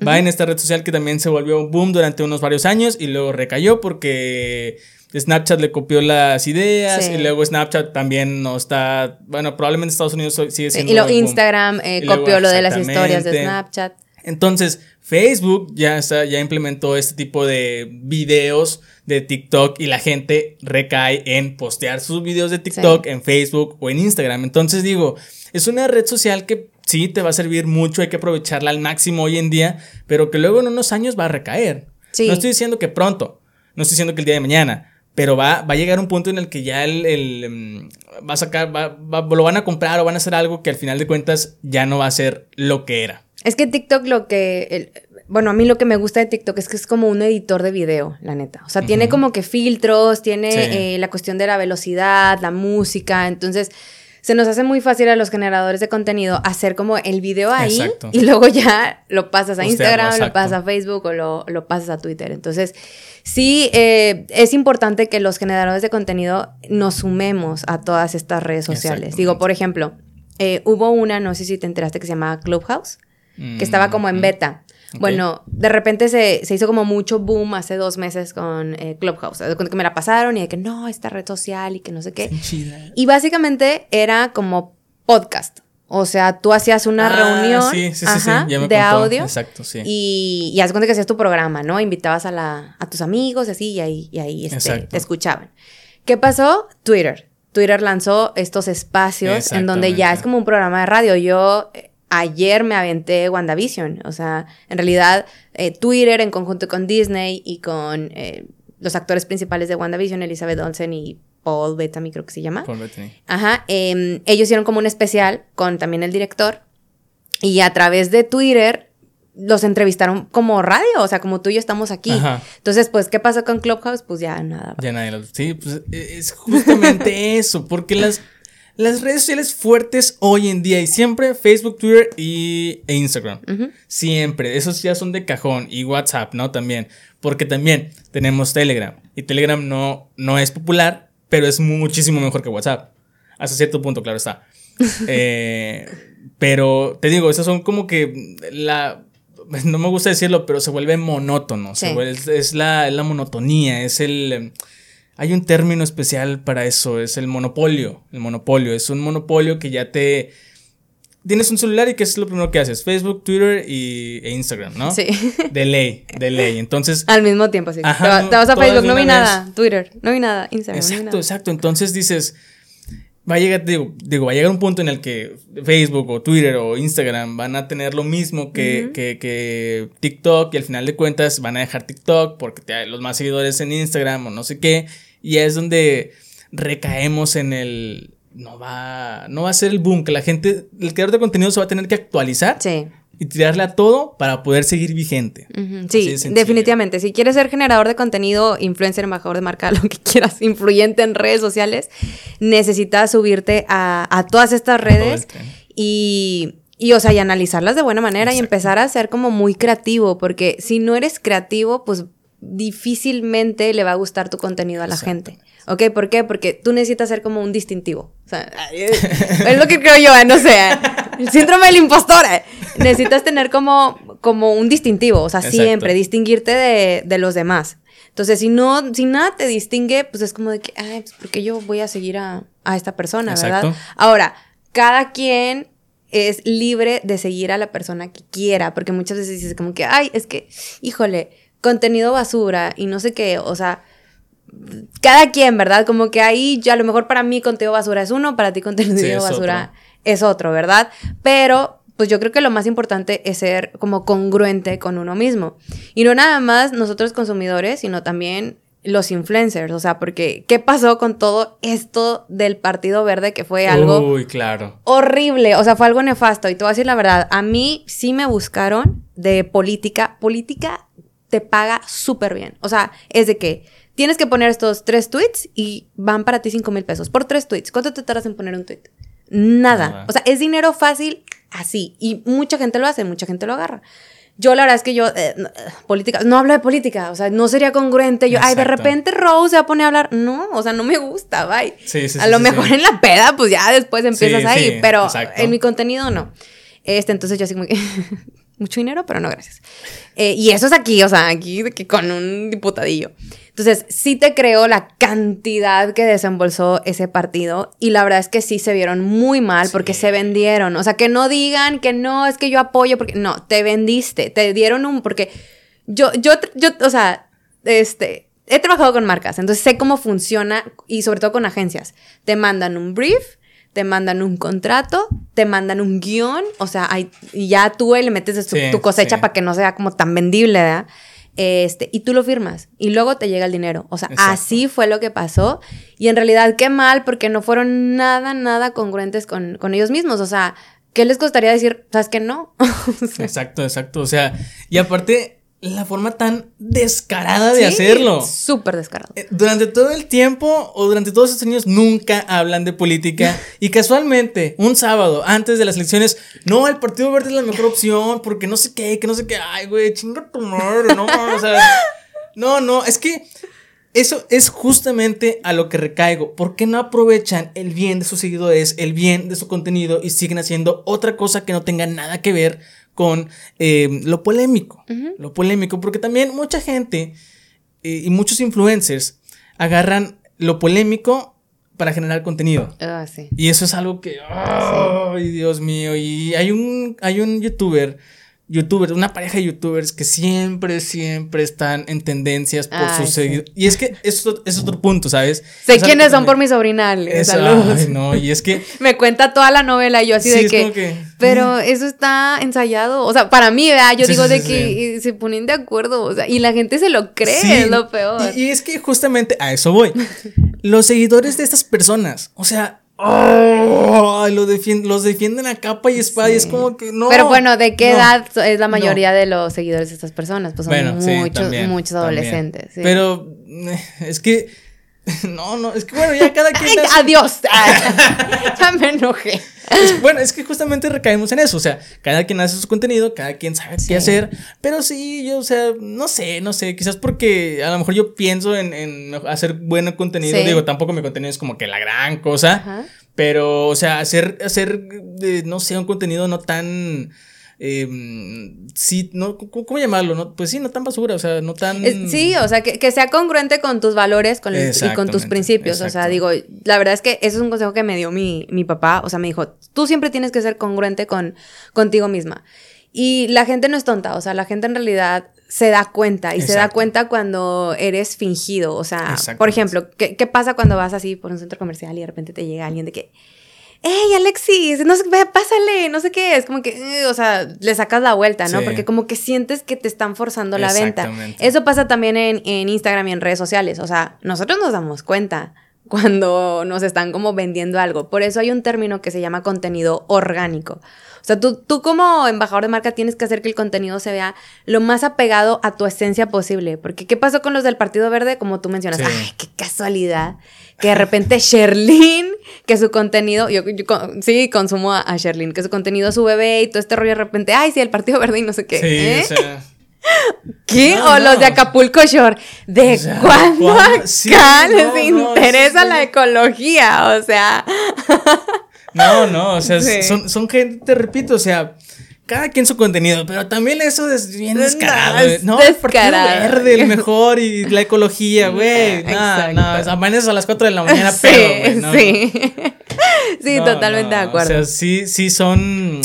A: Vine, esta red social que también se volvió un boom durante unos varios años y luego recayó porque Snapchat le copió las ideas
B: Sí.
A: y luego Snapchat también no está, bueno, probablemente Estados Unidos sigue siendo
B: y lo. Instagram eh,
A: Y luego,
B: copió lo de las historias de. Snapchat.
A: Entonces, Facebook ya, está, ya implementó este tipo de videos de TikTok y la gente recae en postear sus videos de TikTok en Facebook o en Instagram. Entonces digo, es una red social que sí te va a servir mucho, hay que aprovecharla al máximo hoy en día, pero que luego en unos años va a recaer.
B: Sí.
A: No estoy diciendo que pronto, no estoy diciendo que el día de mañana, pero va, va a llegar un punto en el que ya el, el, mm, va a sacar, va- va- lo van a comprar o van a hacer algo que al final de cuentas ya no va a ser lo que era.
B: Es que TikTok lo que, el- bueno, a mí lo que me gusta de TikTok es que es como un editor de video, la neta. O sea, tiene como que filtros, tiene
A: Sí.
B: eh, la cuestión de la velocidad, la música, entonces se nos hace muy fácil a los generadores de contenido hacer como el video ahí y luego ya lo pasas a Instagram, lo pasas a Facebook o lo, lo pasas a Twitter. Entonces, sí, eh, es importante que los generadores de contenido nos sumemos a todas estas redes sociales. Digo, por ejemplo, eh, hubo una, no sé si te enteraste, que se llamaba Clubhouse, que estaba como en mm, beta. Bueno, de repente se, hizo como mucho boom hace dos meses con eh, Clubhouse. De que me la pasaron y de que no, esta red social y que no sé qué. Y básicamente era como podcast. O sea, tú hacías una ah, reunión de audio. Exacto, sí. Y, y haz cuenta que hacías tu programa, ¿no? Invitabas a, la, a tus amigos y así, y ahí, y ahí este, te escuchaban. ¿Qué pasó? Twitter. Twitter lanzó estos espacios en donde ya es como un programa de radio. Yo ayer me aventé WandaVision. O sea, en realidad, eh, Twitter en conjunto con Disney y con eh, los actores principales de WandaVision, Elizabeth Olsen y Paul Bettany, creo que se llama. Paul Bettany. Ajá. Em, ellos hicieron como un especial con también el director. Y a través de Twitter los entrevistaron como radio, o sea, como tú y yo estamos aquí. Entonces, pues, ¿qué pasó con Clubhouse? Pues ya nada.
A: Ya nadie lo... Sí, pues e, es justamente eso, porque las las redes sociales fuertes hoy en día y siempre Facebook, Twitter y, e Instagram. Siempre. Esos ya son de cajón. Y WhatsApp, ¿no? También. Porque también tenemos Telegram. Y Telegram no, no es popular, pero es muchísimo mejor que WhatsApp. Hasta cierto punto, claro está. Eh, pero te digo, esas son como que la... No me gusta decirlo, pero se vuelve monótono. es, la, la monotonía, es el hay un término especial para eso, es el monopolio. El monopolio es un monopolio que ya te... Tienes un celular y ¿qué es lo primero que haces? Facebook, Twitter y, e Instagram, ¿no? Sí. De ley, de ley. Entonces...
B: Al mismo tiempo, sí. te, vas a Facebook, no vi nada. Twitter, no vi nada. Instagram,
A: exacto,
B: no vi nada.
A: Exacto, Entonces dices, va a llegar, digo, va a llegar un punto en el que Facebook o Twitter o Instagram van a tener lo mismo que, que, que TikTok y al final de cuentas van a dejar TikTok porque te, los más seguidores en Instagram o no sé qué y es donde recaemos en el no va no va a ser el boom que la gente el creador de contenido se va a tener que actualizar sí. y tirarle a todo para poder seguir vigente.
B: Sí definitivamente. Si quieres ser generador de contenido influencer embajador de marca lo que quieras influyente en redes sociales necesitas subirte a, todas estas redes y y, o sea, y analizarlas de buena manera y empezar a ser como muy creativo, porque si no eres creativo, pues difícilmente le va a gustar tu contenido a la gente. ¿Ok? ¿Por qué? Porque tú necesitas ser como un distintivo. O sea, es lo que creo yo, no sé. El síndrome del impostor. ¿eh? Necesitas tener como, como un distintivo. O sea, siempre distinguirte de, de, los demás. Entonces, si no, si nada te distingue, pues es como de que, ay, pues porque yo voy a seguir a, a esta persona, ¿verdad? Ahora, cada quien es libre de seguir a la persona que quiera, porque muchas veces dices como que, ay, es que, híjole, contenido basura y no sé qué, o sea, cada quien, ¿verdad? Como que ahí ya a lo mejor para mí contenido basura es uno, para ti contenido basura es otro, ¿verdad? Pero pues yo creo que lo más importante es ser como congruente con uno mismo. Y no nada más nosotros consumidores, sino también los influencers, o sea, porque ¿qué pasó con todo esto del Partido Verde que fue algo
A: Uy, claro.
B: horrible, o sea, fue algo nefasto y te voy a decir la verdad, a mí sí me buscaron de política, política te paga súper bien. O sea, es de que tienes que poner estos tres tweets y van para ti cinco mil pesos por tres tweets. ¿Cuánto te tardas en poner un tweet? Nada. O sea, es dinero fácil así. Y mucha gente lo hace, mucha gente lo agarra. Yo la verdad es que yo, eh, política, no hablo de política, o sea, no sería congruente. Yo, ay, de repente Rose se va a poner a hablar. No, o sea, no me gusta, bye. Sí, sí, a lo mejor en la peda, pues ya después empiezas ahí, pero en mi contenido no. Este, entonces yo así como que mucho dinero, pero no gracias. Eh, y eso es aquí, o sea, aquí con un diputadillo. Entonces, sí te creo la cantidad que desembolsó ese partido y la verdad es que sí se vieron muy mal porque se vendieron. O sea, que no digan que no, es que yo apoyo porque no, te vendiste, te dieron un, porque yo, yo, yo, o sea, este, he trabajado con marcas, entonces sé cómo funciona y sobre todo con agencias. Te mandan un brief te mandan un contrato, te mandan un guion, o sea, hay, y ya tú le metes tu, cosecha para que no sea como tan vendible, ¿verdad? Este, y tú lo firmas y luego te llega el dinero. O sea, así fue lo que pasó. Y en realidad, qué mal, porque no fueron nada, nada congruentes con, con ellos mismos. O sea, ¿qué les costaría decir? ¿Sabes que no?
A: exacto, exacto. O sea, y aparte, la forma tan descarada de hacerlo.
B: Súper descarado.
A: Eh, durante todo el tiempo o durante todos estos años nunca hablan de política y casualmente un sábado antes de las elecciones, no, el Partido Verde es la mejor opción porque no sé qué, que no sé qué, ay, güey, chinga tu madre, no, o sea, no, no, es que eso es justamente a lo que recaigo. ¿Por qué no aprovechan el bien de sus seguidores, el bien de su contenido y siguen haciendo otra cosa que no tenga nada que ver con eh, lo polémico. Lo polémico, porque también mucha gente eh, y muchos influencers agarran lo polémico para generar contenido.
B: Ah, sí.
A: Y eso es algo que, ay, Dios mío, y hay un, hay un youtuber youtubers, una pareja de youtubers que siempre, siempre están en tendencias por sus seguidores. Y es que eso es otro punto, ¿sabes?
B: Sé quiénes son por mi sobrinal. Saludos.
A: no, y es que.
B: Me cuenta toda la novela y yo así de que, Pero mm. eso está ensayado. O sea, para mí, ¿verdad? Yo digo de que se ponen de acuerdo. O sea, y la gente se lo cree, es lo peor.
A: y es que justamente a eso voy. Los seguidores de estas personas, o sea, Oh, lo los defienden a capa y espada y es como que no.
B: Pero bueno, ¿de qué edad es la mayoría de los seguidores de estas personas? Pues son muchos, muchos adolescentes.
A: Pero eh, es que no, no, es que bueno, ya cada quien.
B: adiós. ya me enojé.
A: bueno, es que justamente recaemos en eso. O sea, cada quien hace su contenido, cada quien sabe qué hacer. Pero sí, yo, o sea, no sé, no sé. Quizás porque a lo mejor yo pienso en, hacer buen contenido. Digo, tampoco mi contenido es como que la gran cosa. Pero, o sea, hacer, hacer, no sé, un contenido no tan eh, sí, no, ¿cómo, llamarlo? No, pues sí, no tan basura, o sea, no tan...
B: Sí, o sea, que, sea congruente con tus valores con y con tus principios. O sea, digo, la verdad es que eso es un consejo que me dio mi, mi papá. O sea, me dijo, tú siempre tienes que ser congruente con, contigo misma. Y la gente no es tonta, o sea, la gente en realidad se da cuenta y se da cuenta cuando eres fingido. O sea, por ejemplo, ¿qué, ¿qué, pasa cuando vas así por un centro comercial y de repente te llega alguien de que, ¡Ey, Alexis! No sé, pásale, no sé qué. Es como que, eh, o sea, le sacas la vuelta, ¿no? Porque como que sientes que te están forzando la venta. Eso pasa también en, en Instagram y en redes sociales. O sea, nosotros nos damos cuenta cuando nos están como vendiendo algo. Por eso hay un término que se llama contenido orgánico. O sea, tú, tú como embajador de marca tienes que hacer que el contenido se vea lo más apegado a tu esencia posible. Porque ¿qué pasó con los del Partido Verde? Como tú mencionas, ¡ay, qué casualidad! que de repente Sherlyn, que su contenido, yo, sí consumo a, Sherlyn, que su contenido su bebé y todo este rollo de repente, ay, sí, el Partido Verde y no sé qué. Sí, ¿eh? o sea. ¿Qué? o los de Acapulco Shore. ¿De cuándo acá les interesa la ecología? O sea.
A: no, no, o sea, son, son gente, te repito, o sea, cada quien su contenido, pero también eso es bien descarado. No, el partido verde, el mejor y la ecología, güey. No, no, amaneces a las 4 de la mañana, pero,
B: Sí, sí, totalmente de acuerdo.
A: O sea, sí, sí son.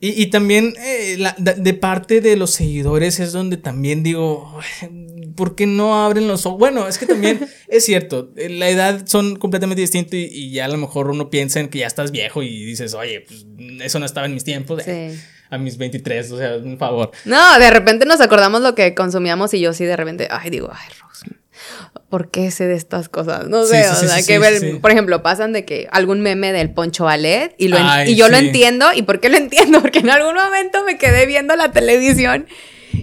A: Y, y también eh, la, de, parte de los seguidores es donde también digo, ¿por qué no abren los ojos? Bueno, es que también es cierto, eh, la edad son completamente distintos y, y, ya a lo mejor uno piensa en que ya estás viejo y dices, oye, pues eso no estaba en mis tiempos. Sí a mis 23, o sea, un favor.
B: No, de repente nos acordamos lo que consumíamos y yo sí de repente, ay, digo, ay, Rose, ¿por qué sé de estas cosas? No sé, o sea, que ver, por ejemplo, pasan de que algún meme del Poncho Ballet y, lo y yo lo entiendo, ¿y por qué lo entiendo? Porque en algún momento me quedé viendo la televisión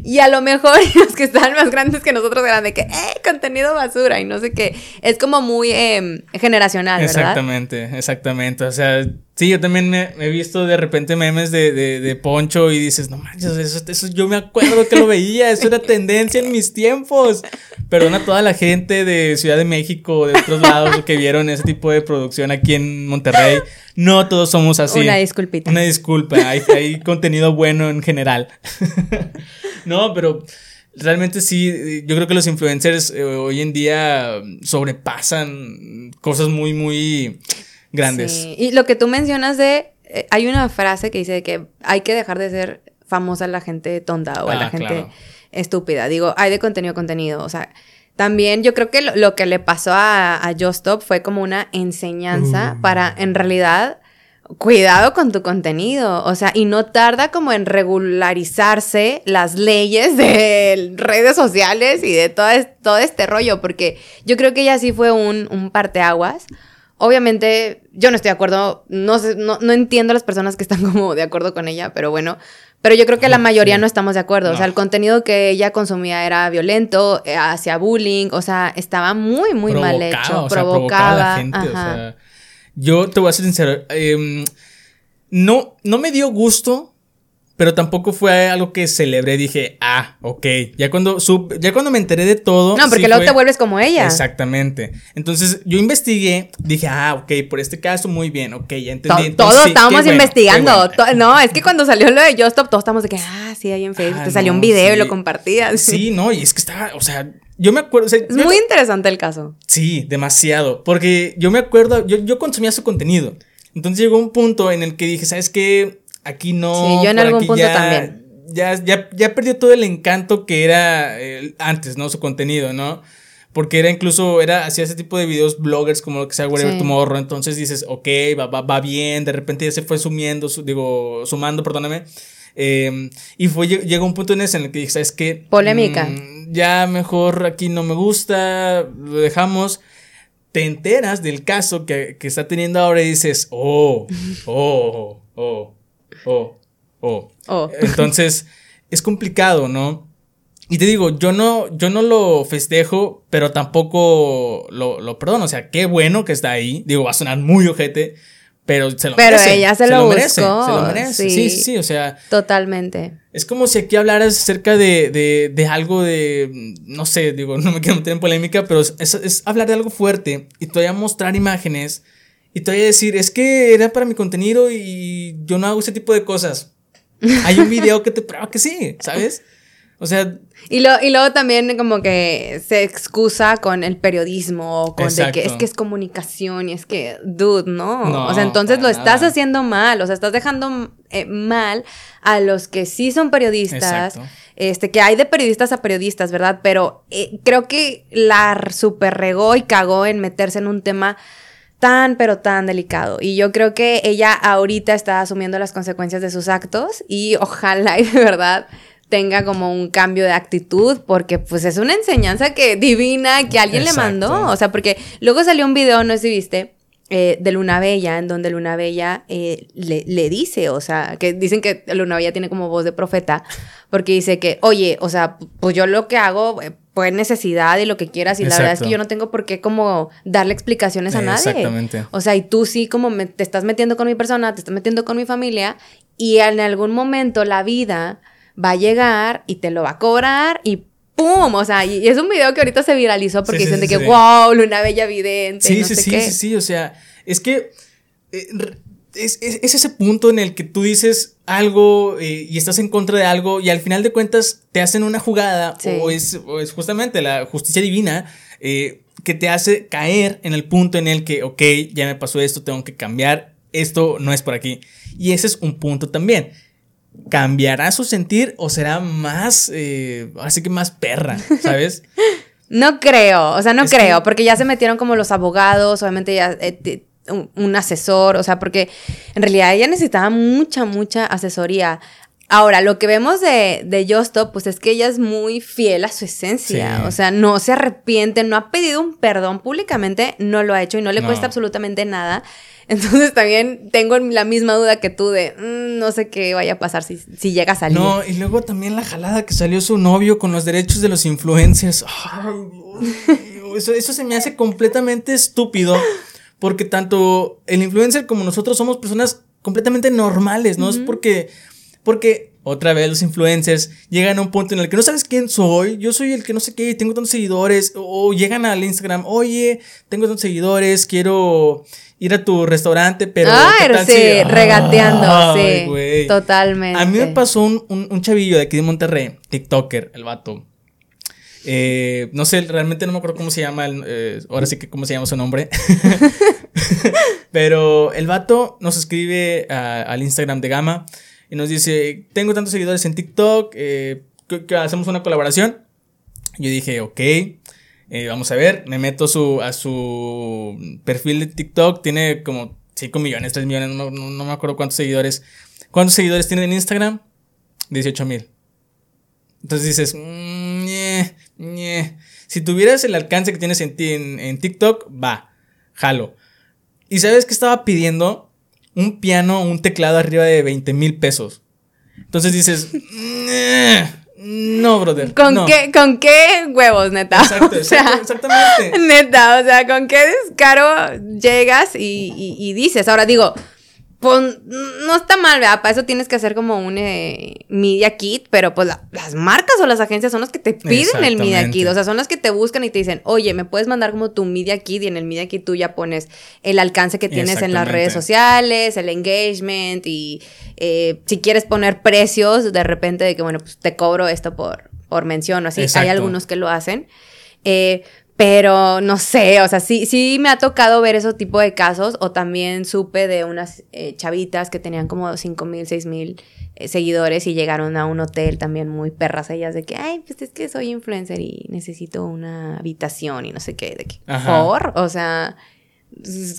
B: y a lo mejor los que están más grandes que nosotros eran de que, eh, contenido basura y no sé qué. Es como muy eh, generacional.
A: Exactamente, exactamente. O sea, sí, yo también me, he visto de repente memes de, de, Poncho y dices, no manches, eso, eso, yo me acuerdo que lo veía, eso era tendencia en mis tiempos. Perdona a toda la gente de Ciudad de México, de otros lados que vieron ese tipo de producción aquí en Monterrey. No todos somos así.
B: Una disculpita.
A: Una disculpa, hay, hay contenido bueno en general. no, pero realmente sí, yo creo que los influencers eh, hoy en día sobrepasan cosas muy, muy grandes. Sí.
B: Y lo que tú mencionas de, eh, hay una frase que dice que hay que dejar de ser famosa a la gente tonta o a la ah, gente estúpida. Digo, hay de contenido a contenido, o sea... También yo creo que lo, que le pasó a, a Stop fue como una enseñanza mm. para, en realidad, cuidado con tu contenido, o sea, y no tarda como en regularizarse las leyes de redes sociales y de todo, todo este rollo, porque yo creo que ya sí fue un, un parteaguas, Obviamente, yo no estoy de acuerdo, no, sé, no, no entiendo a las personas que están como de acuerdo con ella, pero bueno, pero yo creo que la mayoría no estamos de acuerdo. O sea, el contenido que ella consumía era violento, eh, hacía bullying, o sea, estaba muy, muy mal hecho.
A: O sea, provocaba. a la gente, o sea, yo te voy a ser sincero. Eh, no, no me dio gusto pero tampoco fue algo que celebré. Dije, ah, ok. Ya cuando, ya cuando me enteré de todo.
B: No, porque luego te vuelves como ella.
A: Exactamente. Entonces yo investigué, dije, ah, ok, por este caso, muy bien, ok, ya entendí.
B: todos estábamos investigando. no, es que cuando salió lo de Just Stop, todos estábamos de que, ah, sí, ahí en Facebook. Ah, te salió un video y lo compartías.
A: Sí, no, y es que estaba, o sea, yo me acuerdo. es
B: muy interesante el caso.
A: Sí, demasiado. Porque yo me acuerdo, yo, yo consumía su contenido. Entonces llegó un punto en el que dije, ¿sabes qué? Aquí no.
B: Sí, yo en algún punto también.
A: Ya, ya, ya perdió todo el encanto que era eh, antes, ¿no? Su contenido, ¿no? Porque era incluso, era, hacía ese tipo de videos bloggers como lo que sea Whatever Tomorrow. Entonces dices, ok, va, va, va, bien. De repente ya se fue sumiendo, digo, sumando, perdóname. Em, y fue, llegó un punto en ese en el que dije, ¿sabes qué?
B: Polémica.
A: Mm, ya mejor aquí no me gusta, lo dejamos. Te enteras del caso que, que está teniendo ahora y dices, oh, oh, oh. Oh, oh. oh. Entonces, es complicado, ¿no? Y te digo, yo no, yo no lo festejo, pero tampoco lo, lo perdono. O sea, qué bueno que está ahí. Digo, va a sonar muy ojete, pero se lo
B: pero
A: merece.
B: Pero ella se, lo, merece. Se
A: lo merece. Sí. sí, sí, o sea.
B: Totalmente.
A: Es como si aquí hablaras acerca de, de, de algo de. No sé, digo, no me quiero meter en polémica, pero es, es, hablar de algo fuerte y todavía mostrar imágenes y te voy a decir, es que era para mi contenido y yo no hago ese tipo de cosas. Hay un video que te prueba que sí, ¿sabes? O sea.
B: Y, lo, y luego también como que se excusa con el periodismo, con de que es que es comunicación y es que, dude, no. o sea, entonces lo estás haciendo mal, o sea, estás dejando eh, mal a los que sí son periodistas. Este, que hay de periodistas a periodistas, ¿verdad? Pero eh, creo que la super regó y cagó en meterse en un tema tan, pero tan delicado. Y yo creo que ella ahorita está asumiendo las consecuencias de sus actos y ojalá y de verdad tenga como un cambio de actitud, porque pues es una enseñanza que divina que alguien le mandó. O sea, porque luego salió un video, no sé si viste, eh, de Luna Bella, en donde Luna Bella eh, le, le, dice, o sea, que dicen que Luna Bella tiene como voz de profeta, porque dice que, oye, o sea, pues yo lo que hago, eh, pues necesidad y lo que quieras, y la verdad es que yo no tengo por qué como darle explicaciones a nadie. Exactamente. O sea, y tú sí como te estás metiendo con mi persona, te estás metiendo con mi familia, y en algún momento la vida va a llegar y te lo va a cobrar y ¡pum! O sea, y es un video que ahorita se viralizó porque dicen de que, wow, Luna Bella Vidente.
A: Sí, sí, sí, sí, sí, o sea, es que eh, es, ese punto en el que tú dices algo eh, y estás en contra de algo y al final de cuentas te hacen una jugada o, es, es, justamente la justicia divina eh, que te hace caer en el punto en el que, ok, ya me pasó esto, tengo que cambiar, esto no es por aquí. Y ese es un punto también ¿cambiará su sentir o será más, eh, así que más perra, ¿sabes?
B: no creo, o sea, no creo, porque ya se metieron como los abogados, obviamente ya eh, un, asesor, o sea, porque en realidad ella necesitaba mucha, mucha asesoría. Ahora, lo que vemos de, de Justo, pues es que ella es muy fiel a su esencia. O sea, no se arrepiente, no ha pedido un perdón públicamente, no lo ha hecho y no le cuesta absolutamente nada. Entonces también tengo la misma duda que tú de mm, no sé qué vaya a pasar si, si llega a salir.
A: No, y luego también la jalada que salió su novio con los derechos de los influencers. eso, eso se me hace completamente estúpido. Porque tanto el influencer como nosotros somos personas completamente normales, ¿no? Es porque. Porque otra vez los influencers llegan a un punto en el que no sabes quién soy, yo soy el que no sé qué, tengo tantos seguidores, o llegan al Instagram, oye, tengo tantos seguidores, quiero ir a tu restaurante, pero.
B: Ay, sí, regateando, sí. Totalmente.
A: A mí me pasó un, un, chavillo de aquí de Monterrey, TikToker, el vato. Eh, no sé, realmente no me acuerdo cómo se llama, eh, ahora sí que cómo se llama su nombre. pero el vato nos escribe al Instagram de Gama y nos dice: Tengo tantos seguidores en TikTok, eh, que hacemos una colaboración. Yo dije, ok. Vamos a ver, me meto su, a su perfil de TikTok, tiene como 5 millones, 3 millones, no, me acuerdo cuántos seguidores. ¿Cuántos seguidores tiene en Instagram? 18 mil. Entonces dices, si tuvieras el alcance que tienes en, en, en TikTok, va, jalo. ¿Y sabes qué estaba pidiendo? Un piano, un teclado arriba de 20 mil pesos. Entonces dices, no, brother.
B: ¿Con, Qué, ¿Con qué huevos, neta? Exacto, exactamente. Neta, o sea, ¿con qué descaro llegas y, y dices? Ahora digo, pues no está mal, ¿verdad? Para eso tienes que hacer como un eh, media kit, pero pues las marcas o las agencias son las que te piden el media kit, o sea, son las que te buscan y te dicen, oye, me puedes mandar como tu media kit y en el media kit tú ya pones el alcance que tienes en las redes sociales, el engagement y eh, si quieres poner precios de repente de que, bueno, pues te cobro esto por, por mención o así, hay algunos que lo hacen. Eh, pero no sé, o sea, sí, sí me ha tocado ver ese tipo de casos. O también supe de unas eh, chavitas que tenían como 5 mil, 6 mil eh, seguidores y llegaron a un hotel también muy perras ellas de que, ay, pues es que soy influencer y necesito una habitación y no sé qué. De que, ¿por? O sea,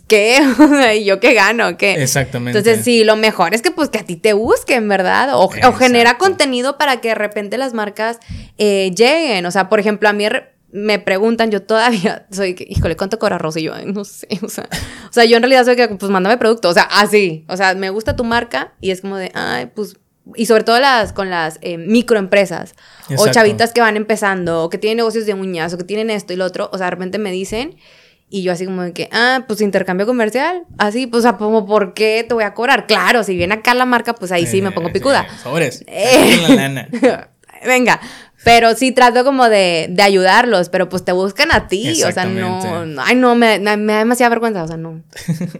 B: ¿qué? ¿Y yo qué gano? ¿Qué?
A: Exactamente.
B: Entonces, sí, lo mejor es que pues que a ti te busquen, ¿verdad? O, genera contenido para que de repente las marcas eh, lleguen. O sea, por ejemplo, a mí me preguntan, yo todavía soy, híjole, ¿cuánto cobra Rosa? Y yo, no sé, o sea, o sea, yo en realidad soy que, pues, mándame producto, o sea, así, o sea, me gusta tu marca y es como de, ay, pues, y sobre todo las, con las eh, microempresas o chavitas que van empezando o que tienen negocios de uñas o que tienen esto y lo otro, o sea, de repente me dicen y yo así como de que, ah, pues intercambio comercial, así, pues, o sea, como, ¿por qué te voy a cobrar? Claro, si viene acá la marca, pues ahí sí me pongo picuda.
A: Sobres, eh, la lana.
B: Venga, pero sí trato como de, de, ayudarlos, pero pues te buscan a ti, o sea, no, no ay no, me, me, da demasiada vergüenza, o sea, no.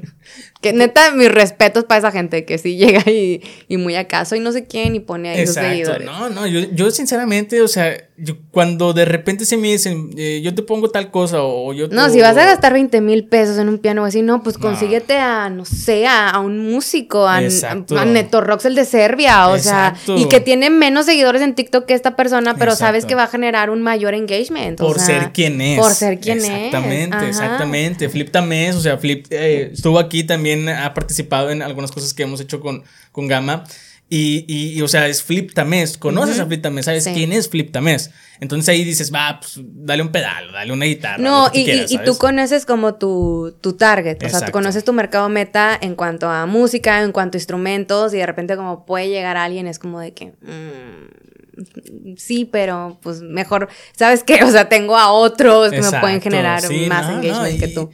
B: Que neta, mis respetos para esa gente que sí llega y, y muy acaso y no sé quién y pone ahí sus seguidores.
A: No, no, yo, yo sinceramente, o sea, yo, cuando de repente se me dicen, eh, yo te pongo tal cosa o yo te...
B: No, si vas a gastar 20 mil pesos en un piano o así, no, pues consíguete a, no sé, a, un músico, a, a, Neto Rox, el de Serbia, o sea, y que tiene menos seguidores en TikTok que esta persona, pero sabes que va a generar un mayor engagement.
A: Por ser quien es.
B: Por ser quien
A: es. Exactamente, exactamente. Flip también, o sea, Flip eh, estuvo aquí también ha participado en algunas cosas que hemos hecho con, con Gama. Y, y, o sea, es Flip Tamés. Conoces a Flip Tamés, sabes quién es Flip Tamés. Entonces ahí dices, va, pues dale un pedal, dale una guitarra.
B: No, y, y, tú conoces como tu, tu target. O sea, tú conoces tu mercado meta en cuanto a música, en cuanto a instrumentos. Y de repente, como puede llegar alguien, es como de que. Mm, sí, pero pues mejor. ¿Sabes qué? O sea, tengo a otros que me pueden generar más engagement que tú.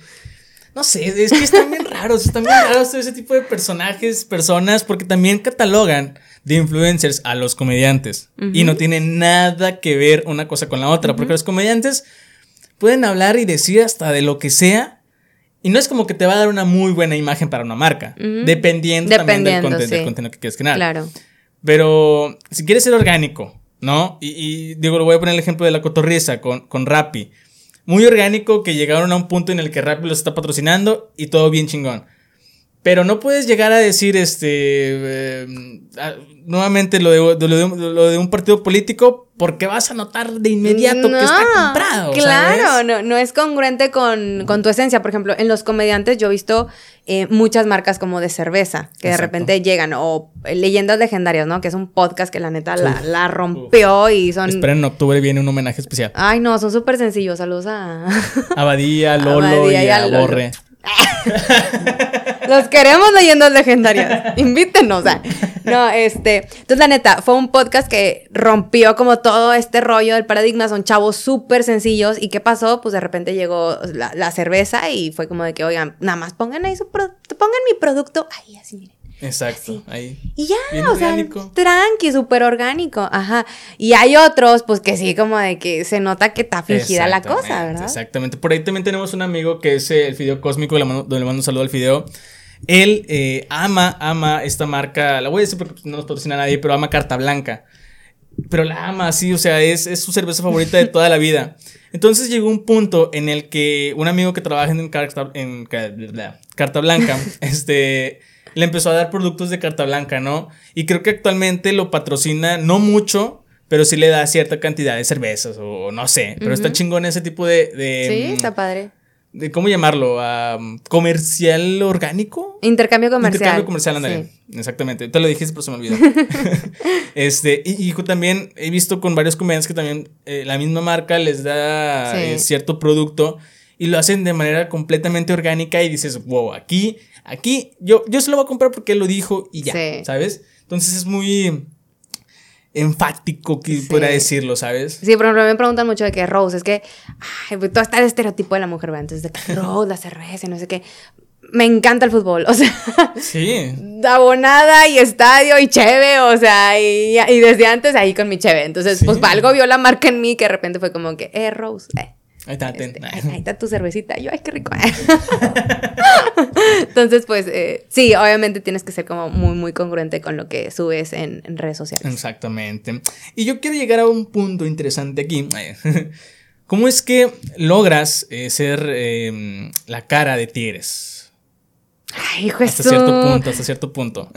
A: No sé, es que están bien raros, están bien raros todo ese tipo de personajes, personas, porque también catalogan de influencers a los comediantes. Y no tiene nada que ver una cosa con la otra, porque los comediantes pueden hablar y decir hasta de lo que sea. Y no es como que te va a dar una muy buena imagen para una marca, dependiendo, también del, contenido que quieres generar. Claro. Pero si quieres ser orgánico, ¿no? Y, digo, lo voy a poner el ejemplo de la cotorriza con, con Rappi muy orgánico que llegaron a un punto en el que Rappi los está patrocinando y todo bien chingón. Pero no puedes llegar a decir, este, eh, nuevamente lo de, lo, de, un partido político porque vas a notar de inmediato que está comprado.
B: Claro, no, no es congruente con, tu esencia. Por ejemplo, en los comediantes yo he visto eh, muchas marcas como de cerveza que de repente llegan, o Leyendas Legendarias, ¿no? Que es un podcast que la neta la, rompió y son...
A: Esperen, en octubre viene un homenaje especial.
B: Ay, no, son súper sencillos. Saludos a...
A: Abadía, Lolo y, a, Borre.
B: Los queremos leyendas legendarias. Invítenos. No, este. Entonces, la neta, fue un podcast que rompió como todo este rollo del paradigma. Son chavos súper sencillos. ¿Y qué pasó? Pues de repente llegó la, cerveza y fue como de que, oigan, nada más pongan ahí su pongan mi producto. Ahí, así, miren.
A: Exacto, ahí.
B: Y ya, o sea, tranqui, súper orgánico, ajá. Y hay otros, pues que sí, como de que se nota que está fingida la cosa, ¿verdad?
A: Exactamente. Por ahí también tenemos un amigo que es el Fideo Cósmico, donde le mando un saludo al Fideo. Él eh, ama, ama esta marca, la voy a decir porque no nos patrocina nadie, pero ama Carta Blanca. Pero la ama, sí, o sea, es, es su cerveza favorita de toda la vida. Entonces llegó un punto en el que un amigo que trabaja en Carta, en, Carta Blanca, este le empezó a dar productos de carta blanca, ¿no? Y creo que actualmente lo patrocina no mucho, pero sí le da cierta cantidad de cervezas o no sé, pero está chingón ese tipo de...
B: sí, mm, está padre.
A: De, ¿Cómo llamarlo? ¿Comercial orgánico?
B: Intercambio comercial.
A: Intercambio comercial, ándale. Exactamente. Te lo dijiste, pero se me olvidó. este, y, también he visto con varios comediantes que también eh, la misma marca les da eh, cierto producto y lo hacen de manera completamente orgánica y dices, wow, aquí, aquí, yo, yo se lo voy a comprar porque él lo dijo y ya, ¿sabes? Entonces es muy enfático que pueda decirlo, ¿sabes?
B: Sí, por ejemplo, me preguntan mucho de que Rose, es que, ay, pues, todo está el estereotipo de la mujer, ¿verdad? Entonces, de que Rose, la cerveza, no sé qué. Me encanta el fútbol, o sea. Sí. Abonada y estadio y cheve, o sea, y, y desde antes ahí con mi cheve. Entonces, pues algo vio la marca en mí que de repente fue como que, eh, Rose, eh.
A: Ahí está,
B: este, ahí, está tu cervecita. Yo, ay, qué rico. Entonces, pues, eh, sí, obviamente tienes que ser como muy, muy congruente con lo que subes en, redes sociales.
A: Exactamente. Y yo quiero llegar a un punto interesante aquí. ¿Cómo es que logras eh, ser em, la cara de Tigres?
B: Ay, hijo
A: Hasta cierto punto, hasta cierto punto.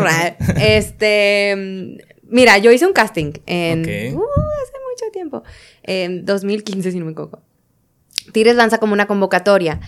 B: este, mira, yo hice un casting en uh, hace mucho tiempo, en 2015 si no me equivoco. Tigres lanza como una convocatoria.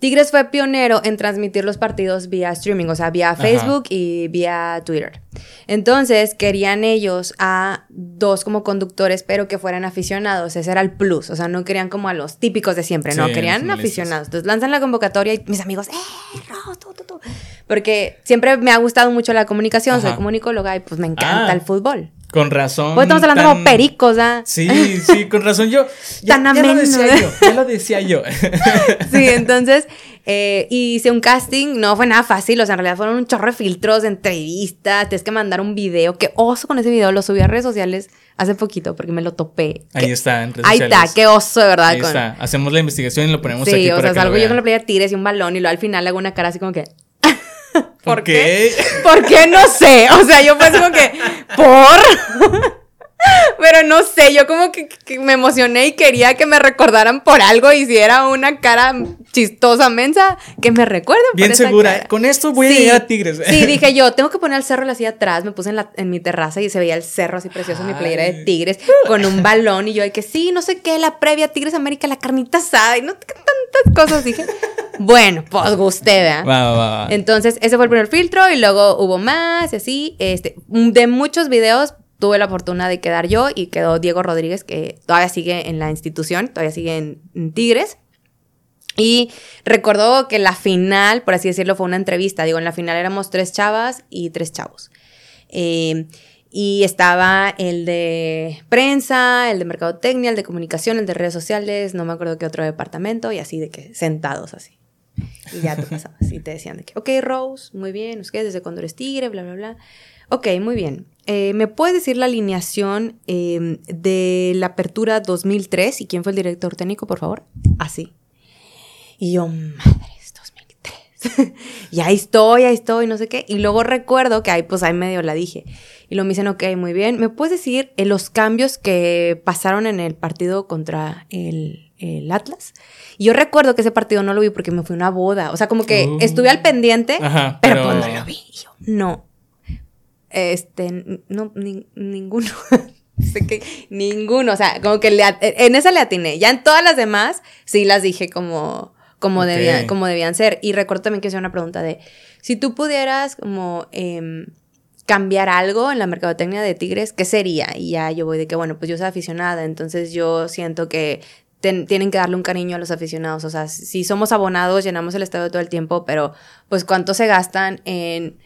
B: Tigres fue pionero en transmitir los partidos vía streaming, o sea, vía Facebook y vía Twitter. Entonces, querían ellos a dos como conductores, pero que fueran aficionados. Ese era el plus. O sea, no querían como a los típicos de siempre, no, querían aficionados. Entonces, lanzan la convocatoria y mis amigos, ¡eh, Ros, tú, tú, tú! Porque siempre me ha gustado mucho la comunicación, soy comunicóloga y pues me encanta ah. el fútbol.
A: Con razón.
B: Pues estamos hablando como pericos, ¿ah?
A: Sí, sí, con razón. Yo. Ya, tan ya lo decía yo. Ya lo decía yo.
B: sí, entonces eh, hice un casting. No fue nada fácil. O sea, en realidad fueron un chorro de filtros, de entrevistas. Tienes que mandar un video. Qué oso con ese video. Lo subí a redes sociales hace poquito porque me lo topé.
A: Ahí está,
B: en redes Ahí está, qué oso, de verdad.
A: Ahí está. Hacemos la investigación y lo ponemos
B: sí,
A: aquí.
B: O sea, salgo yo con la playa de tigres y un balón y luego al final hago una cara así como que. ¿Por qué? ¿Por qué? No sé. O sea, yo pues como que. ¿Por? Pero no sé, yo como que, me emocioné y quería que me recordaran por algo y si era una cara chistosa, mensa, que me recuerden.
A: Bien segura, con esto voy a llegar a Tigres.
B: Sí, dije yo, tengo que poner el cerro así atrás, me puse en, la, en mi terraza y se veía el cerro así precioso, mi playera de Tigres, con un balón y yo de que sí, no sé qué, la previa Tigres América, la carnita asada y no tantas cosas, dije. Bueno, pues gusté, ¿verdad? Entonces, ese fue el primer filtro y luego hubo más y así. Este, de muchos videos tuve la fortuna de quedar yo y quedó Diego Rodríguez, que todavía sigue en la institución, todavía sigue en, Tigres. Y recuerdo que la final, por así decirlo, fue una entrevista. Digo, en la final éramos tres chavas y tres chavos. Eh, y estaba el de prensa, el de mercadotecnia, el de comunicación, el de redes sociales, no me acuerdo qué otro departamento, y así de que sentados así. Y ya tú pasabas y te decían de que, ok, Rose, muy bien, ¿qué? desde cuando eres tigre, bla, bla, bla. Ok, muy bien. Eh, ¿Me puedes decir la alineación em, de la apertura 2003 y quién fue el director técnico, por favor? Así. Y yo, madres, 2003. y ahí estoy, ahí estoy, no sé qué. Y luego recuerdo que ahí, pues ahí medio la dije. Y lo me dicen, ok, muy bien. ¿Me puedes decir eh, los cambios que pasaron en el partido contra el, Atlas? Y yo recuerdo que ese partido no lo vi porque me fui a una boda. O sea, como que estuve al pendiente, pero, pero, pues no lo vi. Y yo, no, este, no, ninguno. sé que ninguno, o sea, como que le en esa le atiné. Ya en todas las demás, sí las dije como, como, debían, como debían ser. Y recuerdo también que hice una pregunta de, si tú pudieras como em, cambiar algo en la mercadotecnia de Tigres, ¿qué sería? Y ya yo voy de que, bueno, pues yo soy aficionada, entonces yo siento que tienen que darle un cariño a los aficionados. O sea, si somos abonados, llenamos el estadio todo el tiempo, pero pues cuánto se gastan en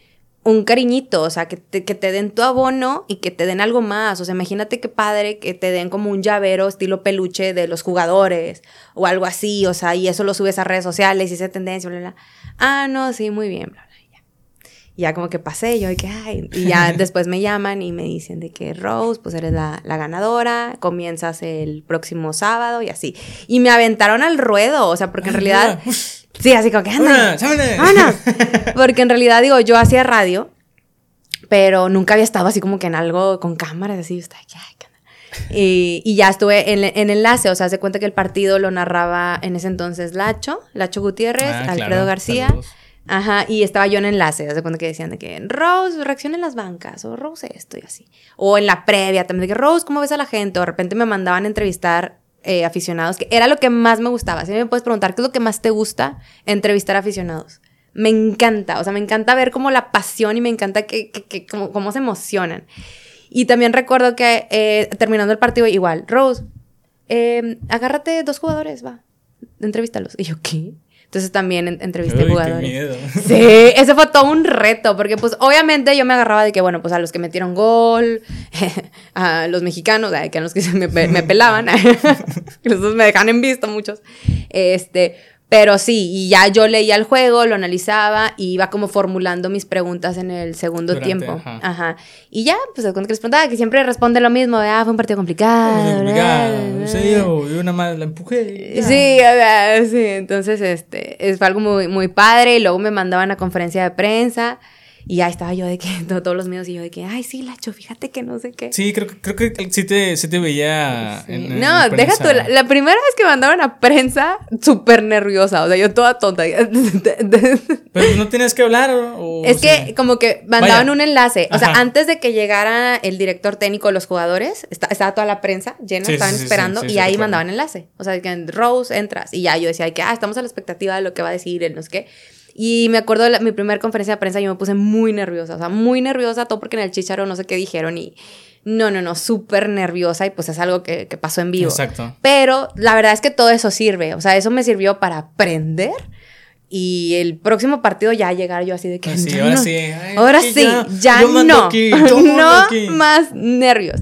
B: un cariñito, o sea, que te, que te, den tu abono y que te den algo más. O sea, imagínate qué padre que te den como un llavero estilo peluche de los jugadores o algo así, o sea, y eso lo subes a redes sociales y esa tendencia, bla, bla. Ah, no, sí, muy bien, bla, bla, ya. Y ya como que pasé yo, y que, ay, y ya después me llaman y me dicen de que Rose, pues eres la, la ganadora, comienzas el próximo sábado y así. Y me aventaron al ruedo, o sea, porque en realidad... Sí, así como que anda. Porque en realidad, digo, yo hacía radio, pero nunca había estado así como que en algo con cámaras, así, está y, y, ya estuve en, en, enlace, o sea, se cuenta que el partido lo narraba en ese entonces Lacho, Lacho Gutiérrez, ah, Alfredo García. Ajá, y estaba yo en enlace, se cuenta que decían de que Rose, reacciona en las bancas, o Rose esto y así. O en la previa también, de que Rose, ¿cómo ves a la gente? O de repente me mandaban a entrevistar eh, aficionados, que era lo que más me gustaba. Si me puedes preguntar, ¿qué es lo que más te gusta entrevistar aficionados? Me encanta, o sea, me encanta ver como la pasión y me encanta que, que, cómo, se emocionan. Y también recuerdo que eh, terminando el partido, igual, Rose, em, agárrate dos jugadores, va. entrevístalos. Y yo, ¿qué? Entonces también en- entrevisté
A: Uy, qué
B: jugadores.
A: miedo.
B: Sí, ese fue todo un reto, porque pues obviamente yo me agarraba de que, bueno, pues a los que metieron gol, a los mexicanos, que a los que se me, me pelaban, esos me dejan en visto muchos, este, pero sí, y ya yo leía el juego, lo analizaba y iba como formulando mis preguntas en el segundo
A: Durante,
B: tiempo.
A: ajá.
B: Ajá. Y ya, pues cuando les preguntaba, que siempre responde lo mismo, de, ah, fue un partido complicado.
A: Complicado,
B: bla, bla".
A: se dio, y una más la empujé. ya.
B: Sí, o sea, sí, entonces este, es- fue algo muy, muy padre y luego me mandaban a conferencia de prensa y ahí estaba yo de que, to- todos los medios y yo de que, ay, sí, Lacho, fíjate que no sé qué.
A: Sí, creo, que- creo que sí te, sí te veía.
B: Sí.
A: en- en
B: no, deja
A: prensa.
B: tú, la, la primera vez que me mandaban a prensa, súper nerviosa, o sea, yo toda tonta.
A: Pero no tienes que hablar. O, o
B: Es que como que mandaban
A: Vaya.
B: un enlace. O sea,
A: Ajá.
B: antes de que llegara el director técnico, los jugadores, esta- estaba toda la prensa llena,
A: Sí,
B: estaban esperando y ahí mandaban enlace. O sea, que en Rose entras y ya yo decía que, ah, estamos a la expectativa de lo que va a decir él, no sé qué. Y me acuerdo de la- mi primera conferencia de prensa, yo me puse muy nerviosa, o sea, muy nerviosa, todo porque en el chicharo no sé qué dijeron y no, no, no, súper nerviosa y pues es algo que, que pasó en vivo.
A: Exacto.
B: Pero la verdad es que todo eso sirve, o sea, eso me sirvió para aprender y el próximo partido ya llegar yo así de que...
A: Ah, sí, ahora
B: no-
A: sí. Ay,
B: Ahora sí,
A: ya,
B: ya,
A: yo mando
B: no.
A: aquí, yo mando
B: no
A: aquí.
B: más nervios.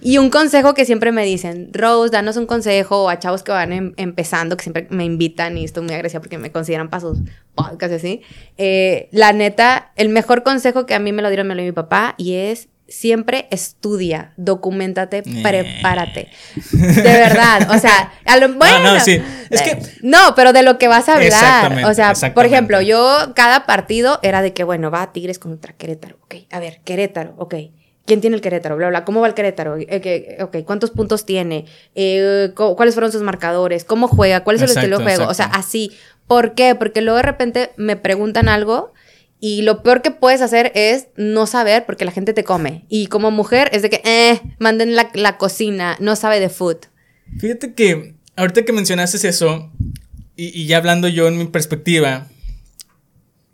B: Y un consejo que siempre me dicen, Rose, danos un consejo a chavos que van em- empezando, que siempre me invitan y estoy muy agradecida porque me consideran para sus podcasts así. Eh, la neta, el mejor consejo que a mí me lo dieron me lo dio mi papá y es siempre estudia, documentate,
A: Eh.
B: prepárate. De verdad, o sea, a lo bueno.
A: no, sí. Es que-
B: eh, no, pero de lo que vas a hablar. O sea, por ejemplo, yo cada partido era de que, bueno, va Tigres contra Querétaro. Ok, a ver, Querétaro, ok. ¿Quién tiene el Querétaro? Bla, bla. ¿Cómo va el Querétaro? Eh, que- ok, ¿cuántos puntos tiene? Eh, cu- ¿Cuáles fueron sus marcadores? ¿Cómo juega? ¿Cuál es el estilo de juego? O sea, así. ¿Por qué? Porque luego de repente me preguntan algo y lo peor que puedes hacer es no saber porque la gente te come. Y como mujer es de que, eh, manden la, la cocina, no sabe de food.
A: Fíjate que ahorita que mencionaste eso, y, y ya hablando yo en mi perspectiva,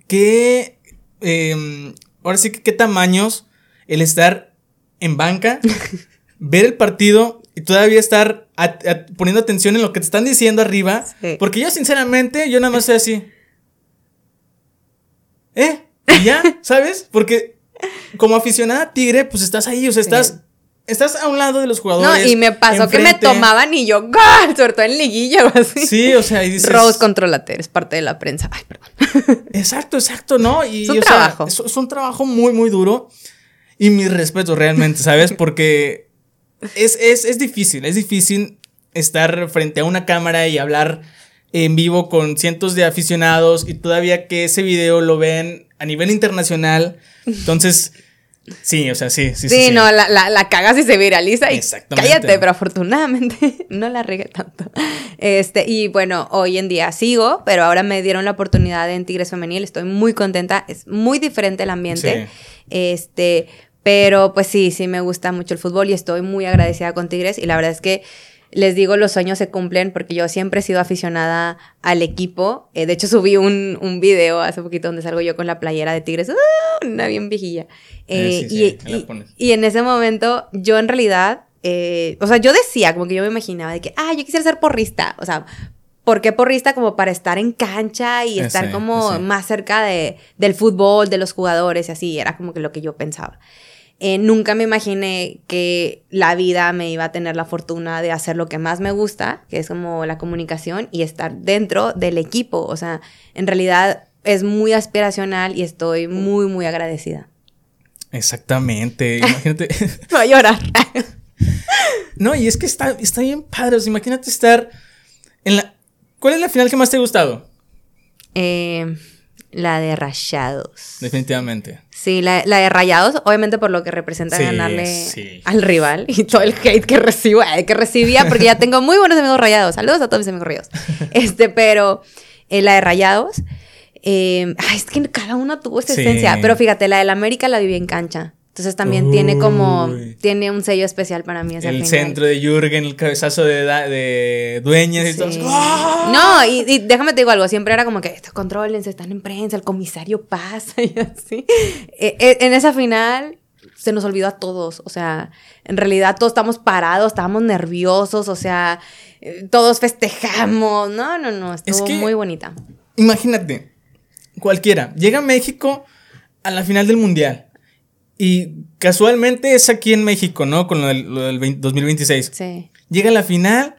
A: ¿qué, em, ahora sí que qué tamaños el estar en banca, ver el partido y todavía estar poniendo atención en lo que te están diciendo arriba?
B: Sí.
A: Porque yo sinceramente, yo nada más soy así. ¿Eh? Y ya, ¿sabes? Porque como aficionada a Tigre, pues estás ahí, o sea,
B: Sí.
A: estás... Estás a un lado de los
B: No,
A: jugadores.
B: y me pasó que me tomaban y yo, ¡gol! Sobre todo en liguilla o así.
A: Sí, o sea, y dices.
B: Rose, contrólate, eres parte de la prensa. Ay, perdón.
A: Exacto, exacto, ¿no? Y,
B: Es un
A: sea,
B: trabajo.
A: es, es un trabajo muy, muy duro. Y mi respeto realmente, ¿sabes? Porque es, es, es difícil, es difícil estar frente a una cámara y hablar en vivo con cientos de aficionados y todavía que ese video lo ven a nivel internacional. Entonces, sí, o sea, sí, sí,
B: Sí,
A: sí. sí.
B: no, la, la, la cagas y se viraliza y cállate, pero afortunadamente no la regué tanto. Este, y bueno, hoy en día sigo, pero ahora me dieron la oportunidad en Tigres Femenil, estoy muy contenta, es muy diferente el ambiente. Este, pero pues sí, sí me gusta mucho el fútbol y estoy muy agradecida con Tigres y la verdad es que les digo, los sueños se cumplen porque yo siempre he sido aficionada al equipo. Eh, de hecho, subí un, un video hace poquito donde salgo yo con la playera de Tigres, ¡ah! una bien viejilla.
A: Eh,
B: Eh,
A: sí,
B: y,
A: sí,
B: y- en ese momento, yo en realidad, o sea, yo decía, como que yo me imaginaba de que, ah, yo quisiera ser porrista. O sea, ¿por qué porrista? Como para estar en cancha y estar
A: sí,
B: como más cerca de, del fútbol, de los jugadores y así. Era como que lo que yo pensaba. Eh, nunca me imaginé que la vida me iba a tener la fortuna de hacer lo que más me gusta, que es como la comunicación y estar dentro del equipo. O sea, en realidad es muy aspiracional y estoy muy, muy agradecida.
A: Exactamente, imagínate.
B: Voy a llorar.
A: No, y es que está, está bien padre. o sea, imagínate estar en la. ¿Cuál es la final que más te ha gustado?
B: Eh, la de Rayados.
A: Definitivamente.
B: Sí, la, la de Rayados, obviamente por lo que representa
A: Sí,
B: ganarle
A: sí.
B: al rival y todo el hate que recibo, eh, que recibía, porque ya tengo muy buenos amigos rayados. Saludos a todos mis amigos rayados. Este, pero eh, la de Rayados, eh, ay, es que cada uno tuvo esa
A: Sí.
B: esencia. Pero fíjate, la del América la viví en cancha. Entonces también tiene como, tiene un sello especial para mí esa
A: El centro de Jürgen, el cabezazo de, de Dueñas y
B: Sí.
A: todo. ¡Ah!
B: No, y, y déjame te digo algo, siempre era como que "Esto, contrólense, están en prensa, el comisario pasa y así. Eh, eh, en esa final, se nos olvidó a todos. O sea, en realidad todos estamos parados, estábamos nerviosos, o sea, eh, todos festejamos. No, no, no, estuvo muy bonita.
A: Imagínate, cualquiera, llega a México a la final del Mundial. Y casualmente es aquí en México, ¿no? Con lo del, 2026. Sí. Llega a la final,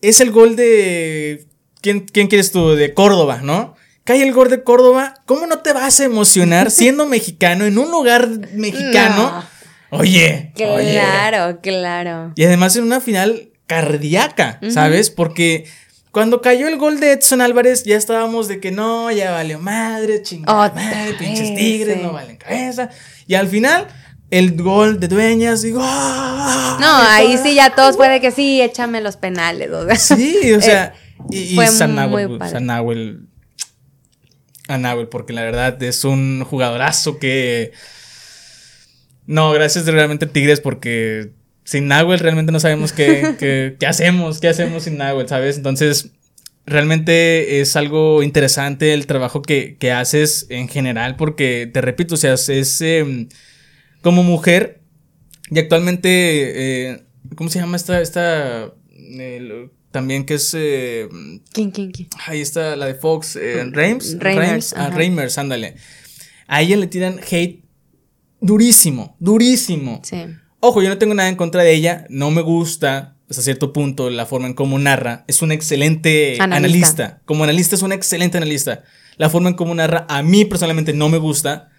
A: es el gol de... ¿Quién, ¿Quién quieres tú? De Córdoba, ¿no? cae el gol de Córdoba, ¿cómo no te vas a emocionar siendo mexicano en un lugar mexicano? Oye.
B: Claro, claro.
A: Y además en una final cardíaca, ¿sabes? Porque cuando cayó el gol de Edson Álvarez, ya estábamos de que no, ya valió madre, chingada madre, pinches tigres, no valen cabeza. Y al final, el gol de Dueñas, digo, ¡ah!
B: No, ahí sí ya todos puede que sí, échame los penales.
A: Sí, o sea, y, y San Nahuel, a Nahuel, porque la verdad es un jugadorazo que. No, gracias realmente Tigres, porque sin Nahuel realmente no sabemos qué, qué, hacemos, qué hacemos sin Nahuel, ¿sabes? Entonces, realmente es algo interesante el trabajo que, haces en general, porque te repito, o sea, es em, como mujer y actualmente, eh, ¿cómo se llama esta, esta, también que es... Eh,
B: ¿Quién, quién, quién?
A: Ahí está la de Fox, eh, Reims. Reimers. Ah, Reimers, ándale. A ella le tiran hate durísimo, durísimo. Sí. Ojo, yo no tengo nada en contra de ella, no me gusta hasta cierto punto la forma en cómo narra. Es un excelente analista. Como analista es un excelente analista. La forma en cómo narra a mí personalmente no me gusta,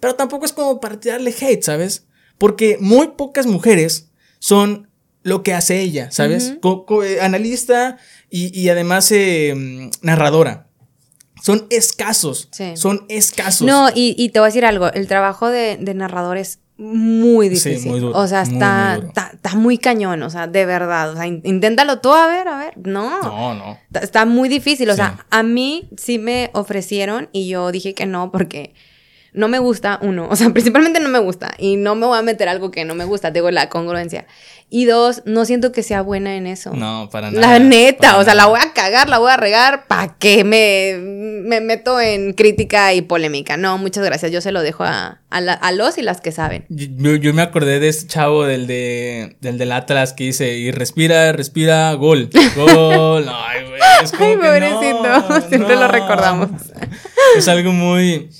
A: pero tampoco es como para tirarle hate, ¿sabes? Porque muy pocas mujeres son lo que hace ella, ¿sabes? Eh, analista y, además eh, narradora. Son escasos. Son escasos.
B: No, y, te voy a decir algo. El trabajo de, narrador es muy difícil. Sí, muy duro, o sea, está, está, muy cañón, o sea, de verdad. O sea, inténtalo tú, a ver, a ver. No. No, no. Está, muy difícil. O sea, a mí sí me ofrecieron y yo dije que no porque no me gusta, uno, o sea, principalmente no me gusta y no me voy a meter algo que no me gusta, digo la congruencia. Y dos, no siento que sea buena en eso.
A: No, para nada.
B: La neta, o sea, la voy a cagar, la voy a regar, ¿para qué me, me meto en crítica y polémica? No, muchas gracias, yo se lo dejo a, a, los y las que saben.
A: Yo, me acordé de este chavo del, de, del del Atlas que dice, y respira, respira, gol, gol. Ay, güey, es como Ay, pobrecito,
B: siempre lo recordamos.
A: Es algo muy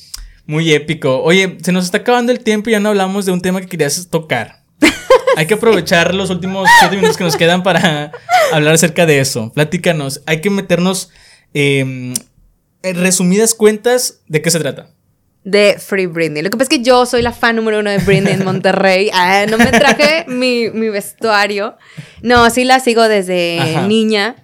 A: muy épico. Oye, se nos está acabando el tiempo y ya no hablamos de un tema que querías tocar. Hay que aprovechar los últimos siete minutos que nos quedan para hablar acerca de eso. Platícanos. Hay que meternos em, en resumidas cuentas de qué se trata.
B: De Free Britney. Lo que pasa es que yo soy la fan número uno de Britney en Monterrey. Ah, no me traje mi, vestuario. No, sí la sigo desde niña.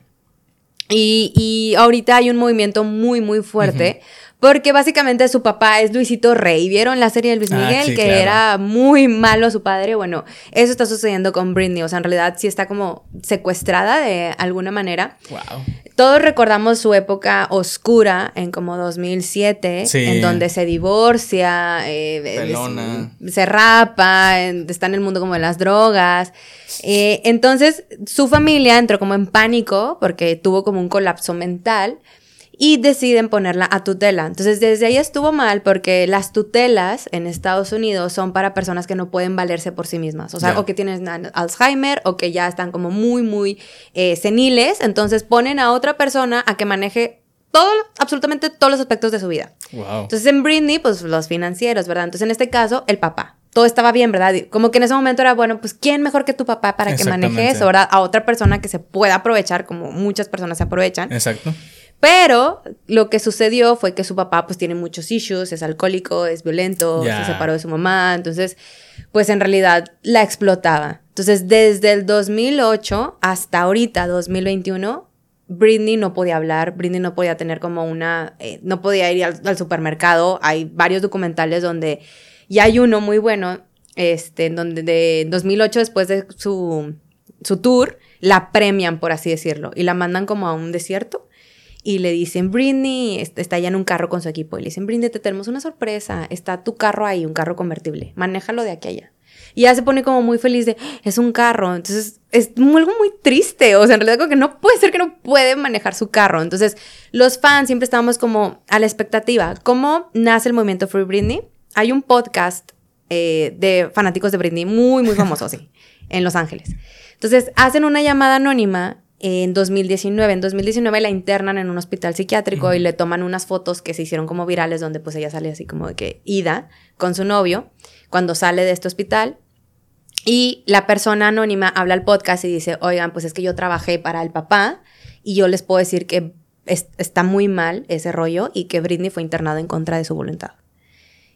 B: Y, ahorita hay un movimiento muy, muy fuerte. Porque básicamente su papá es Luisito Rey. ¿Vieron la serie de Luis ah, Miguel? que era muy malo su padre. Bueno, eso está sucediendo con Britney. O sea, en realidad sí está como secuestrada de alguna manera. Wow. Todos recordamos su época oscura en como 2007, en donde se divorcia, eh, se rapa, está en el mundo como de las drogas. Eh, entonces, su familia entró como en pánico porque tuvo como un colapso mental y deciden ponerla a tutela. Entonces, desde ahí estuvo mal porque las tutelas en Estados Unidos son para personas que no pueden valerse por sí mismas, o sea, o que tienen Alzheimer o que ya están como muy, muy eh, seniles, entonces ponen a otra persona a que maneje todo, absolutamente todos los aspectos de su vida. Entonces, en Britney, pues los financieros, ¿verdad? Entonces, en este caso, el papá todo estaba bien, ¿verdad? Como que en ese momento era, bueno, pues ¿quién mejor que tu papá para que maneje eso, ¿verdad? A otra persona que se pueda aprovechar, como muchas personas se aprovechan.
A: Exacto.
B: Pero lo que sucedió fue que su papá pues tiene muchos issues, es alcohólico, es violento, se separó de su mamá, entonces pues en realidad la explotaba. Entonces desde el 2008 hasta ahorita, 2021, Britney no podía hablar, Britney no podía tener como una, eh, no podía ir al, supermercado, hay varios documentales donde, y hay uno muy bueno, este, en donde de 2008 después de su, su tour, la premian, por así decirlo, y la mandan como a un desierto y le dicen, Britney, está ya en un carro con su equipo, y le dicen, Britney, te tenemos una sorpresa, está tu carro ahí, un carro convertible, manéjalo de aquí a allá. Y ya se pone como muy feliz de, es un carro, entonces es algo muy triste, o sea, en realidad como que no puede ser que no puede manejar su carro. Entonces, los fans siempre estábamos como a la expectativa. ¿Cómo nace el movimiento Free Britney? Hay un podcast eh, de fanáticos de Britney, muy, muy famosos, sí, en Los Ángeles. Entonces, hacen una llamada anónima en 2019. En 2019 la internan en un hospital psiquiátrico y le toman unas fotos que se hicieron como virales donde pues ella sale así como de que ida con su novio cuando sale de este hospital. Y la persona anónima habla al podcast y dice, oigan, pues es que yo trabajé para el papá y yo les puedo decir que está muy mal ese rollo y que Britney fue internado en contra de su voluntad.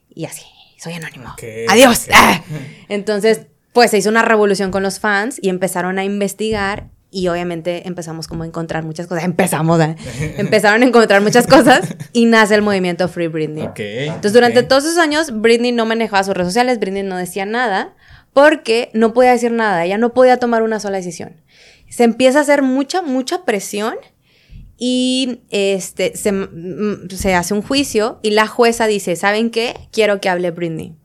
B: Y así, soy anónimo. Adiós. Entonces, pues se hizo una revolución con los fans y empezaron a investigar y obviamente empezamos como a encontrar muchas cosas. Empezamos, ¿eh? Empezaron a encontrar muchas cosas y nace el movimiento Free Britney. Entonces, durante todos esos años, Britney no manejaba sus redes sociales, Britney no decía nada porque no podía decir nada, ella no podía tomar una sola decisión. Se empieza a hacer mucha, mucha presión y este, se, hace un juicio y la jueza dice, ¿saben qué? Quiero que hable Britney.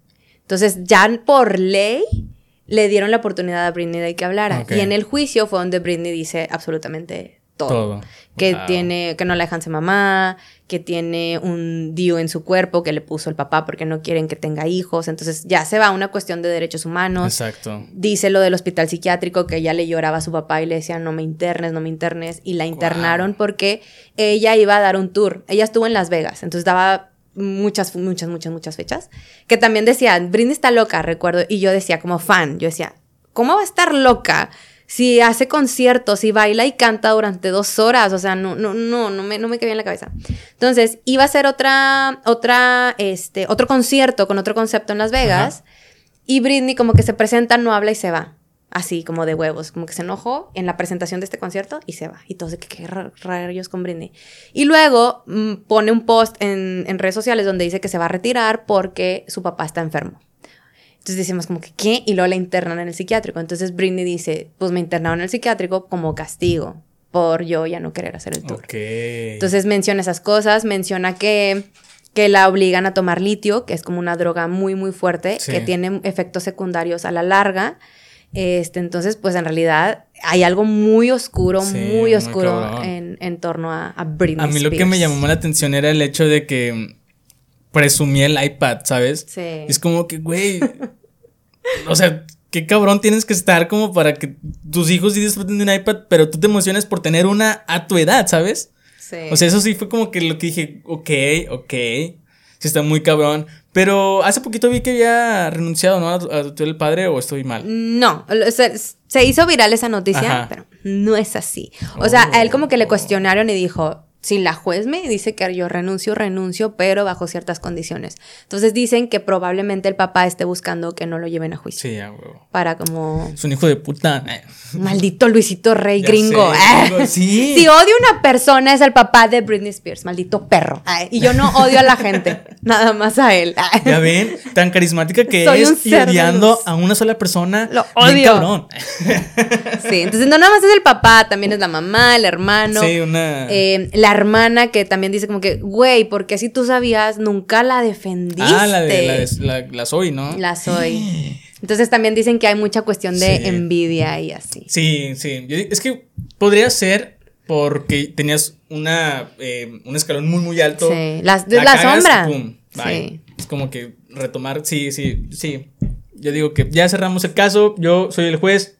B: Entonces, ya por ley, le dieron la oportunidad a Britney de que hablara. Y en el juicio fue donde Britney dice absolutamente todo. Que tiene, que no la dejan ser mamá, que tiene un dio en su cuerpo que le puso el papá porque no quieren que tenga hijos. Entonces ya se va a una cuestión de derechos humanos.
A: Exacto.
B: Dice lo del hospital psiquiátrico que ella le lloraba a su papá y le decía no me internes, no me internes. Y la internaron porque ella iba a dar un tour. Ella estuvo en Las Vegas. Entonces daba muchas, muchas, muchas, muchas fechas. Que también decía, Britney está loca, recuerdo. Y yo decía como fan, yo decía, ¿cómo va a estar loca? si hace conciertos, si baila y canta durante dos horas, o sea, no, no, no, no me, no me quedé en la cabeza. Entonces, iba a ser otra, otra, este, otro concierto con otro concepto en Las Vegas y Britney como que se presenta, no habla y se va. Así, como de huevos, como que se enojó en la presentación de este concierto y se va. Y todos de que qué rayos con Britney. Y luego mm, pone un post en, en redes sociales donde dice que se va a retirar porque su papá está enfermo. Entonces decimos como que, ¿qué? Y luego la internan en el psiquiátrico. Entonces Britney dice, pues me internaron en el psiquiátrico como castigo por yo ya no querer hacer el tour. Entonces menciona esas cosas, menciona que, que la obligan a tomar litio, que es como una droga muy, muy fuerte, que tiene efectos secundarios a la larga. Este, entonces, pues en realidad hay algo muy oscuro, muy oscuro en, en, torno a, a Britney.
A: A mí lo que me llamó la atención era el hecho de que presumía el iPad, ¿sabes? Sí. Es como que, güey. o sea, qué cabrón tienes que estar como para que tus hijos sí disfruten de un iPad, pero tú te emociones por tener una a tu edad, ¿sabes? Sí. O sea, eso sí fue como que lo que dije, ok, ok. Sí, está muy cabrón. Pero hace poquito vi que había renunciado, ¿no? A, tu el padre o estoy mal.
B: No, se, se hizo viral esa noticia, pero no es así. O sea, a él como que le cuestionaron y dijo, si la juez me dice que yo renuncio, renuncio, pero bajo ciertas condiciones. Entonces dicen que probablemente el papá esté buscando que no lo lleven a juicio.
A: Sí, a huevo.
B: Para como...
A: Es un hijo de puta.
B: Maldito Luisito Rey gringo. sí. Si odio a una persona es el papá de Britney Spears, maldito perro. Y yo no odio a la gente, nada más a él.
A: Ya ven, tan carismática que es y odiando a una sola persona.
B: Lo odio. sí, entonces no nada más es el papá, también es la mamá, el hermano.
A: Sí, una...
B: Eh, la hermana que también dice como que, güey, porque si tú sabías, nunca la defendiste. Ah,
A: la de la, soy, ¿no?
B: La soy. Entonces también dicen que hay mucha cuestión de envidia y así.
A: Sí, sí. es que podría ser porque tenías una, eh, un escalón muy, muy alto.
B: Sí, la, la sombra.
A: Sí. Es como que retomar, sí, sí, sí. Yo digo que ya cerramos el caso, yo soy el juez,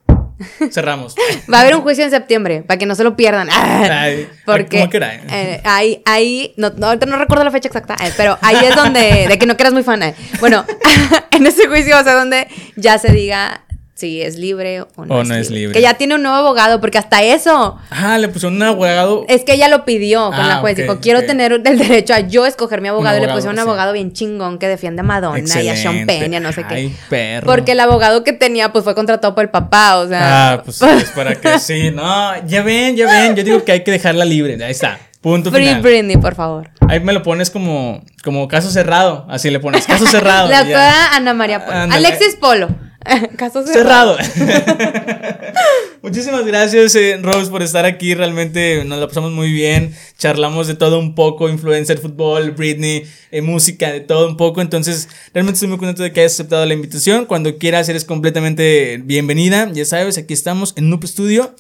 A: Cerramos.
B: Va a haber un juicio en septiembre, para que no se lo pierdan. Porque eh, ahí, ahí no, no, ahorita no recuerdo la fecha exacta, eh, pero ahí es donde, de que no quieras muy fan. Eh. Bueno, en ese juicio, o sea, donde ya se diga si es libre o no, es, libre. Que ya tiene un nuevo abogado, porque hasta eso.
A: Ah, le pusieron un abogado.
B: Es que ella lo pidió con la ah, juez. Dijo, quiero tener el derecho a yo escoger mi abogado. y le pusieron un abogado bien chingón que defiende a Madonna y a Sean Penn y a no sé
A: Ay,
B: qué.
A: Perro.
B: Porque el abogado que tenía, pues fue contratado por el papá, o sea.
A: Ah, pues es para que sí. No, ya ven, ya ven. Yo digo que hay que dejarla libre. Ahí está. Punto
B: Free Britney, por favor.
A: Ahí me lo pones como, como caso cerrado. Así le pones, caso cerrado.
B: la pueda Ana María Polo. Alexis Polo. Caso cerrado.
A: Muchísimas gracias, eh, Rose, por estar aquí. Realmente nos la pasamos muy bien. Charlamos de todo un poco: influencer, fútbol, Britney, eh, música, de todo un poco. Entonces, realmente estoy muy contento de que hayas aceptado la invitación. Cuando quieras, eres completamente bienvenida. Ya sabes, aquí estamos en Noob Studio.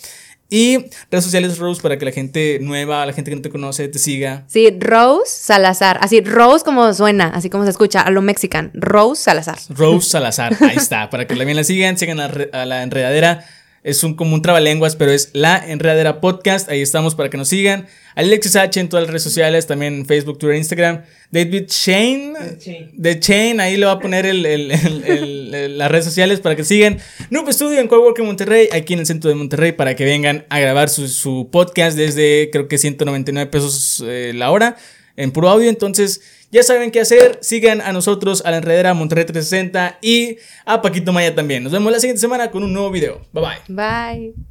A: Y redes sociales, Rose, para que la gente nueva, la gente que no te conoce, te siga.
B: Sí, Rose Salazar. Así, Rose como suena, así como se escucha, a lo mexican. Rose Salazar.
A: Rose Salazar, ahí está. Para que también la sigan, sigan a, a la enredadera. Es un, como un trabalenguas, pero es La Enredadera Podcast. Ahí estamos para que nos sigan. Alexis H en todas las redes sociales, también Facebook, Twitter, Instagram. David Shane. De Chain, ahí le va a poner el, el, el, las redes sociales para que sigan. Noob Studio en Coworking Monterrey, aquí en el centro de Monterrey, para que vengan a grabar su, su podcast desde creo que 199 pesos eh, la hora en puro audio. Entonces, ya saben qué hacer. Sigan a nosotros, a la enredera Monterrey 360 y a Paquito Maya también. Nos vemos la siguiente semana con un nuevo video. Bye bye.
B: Bye.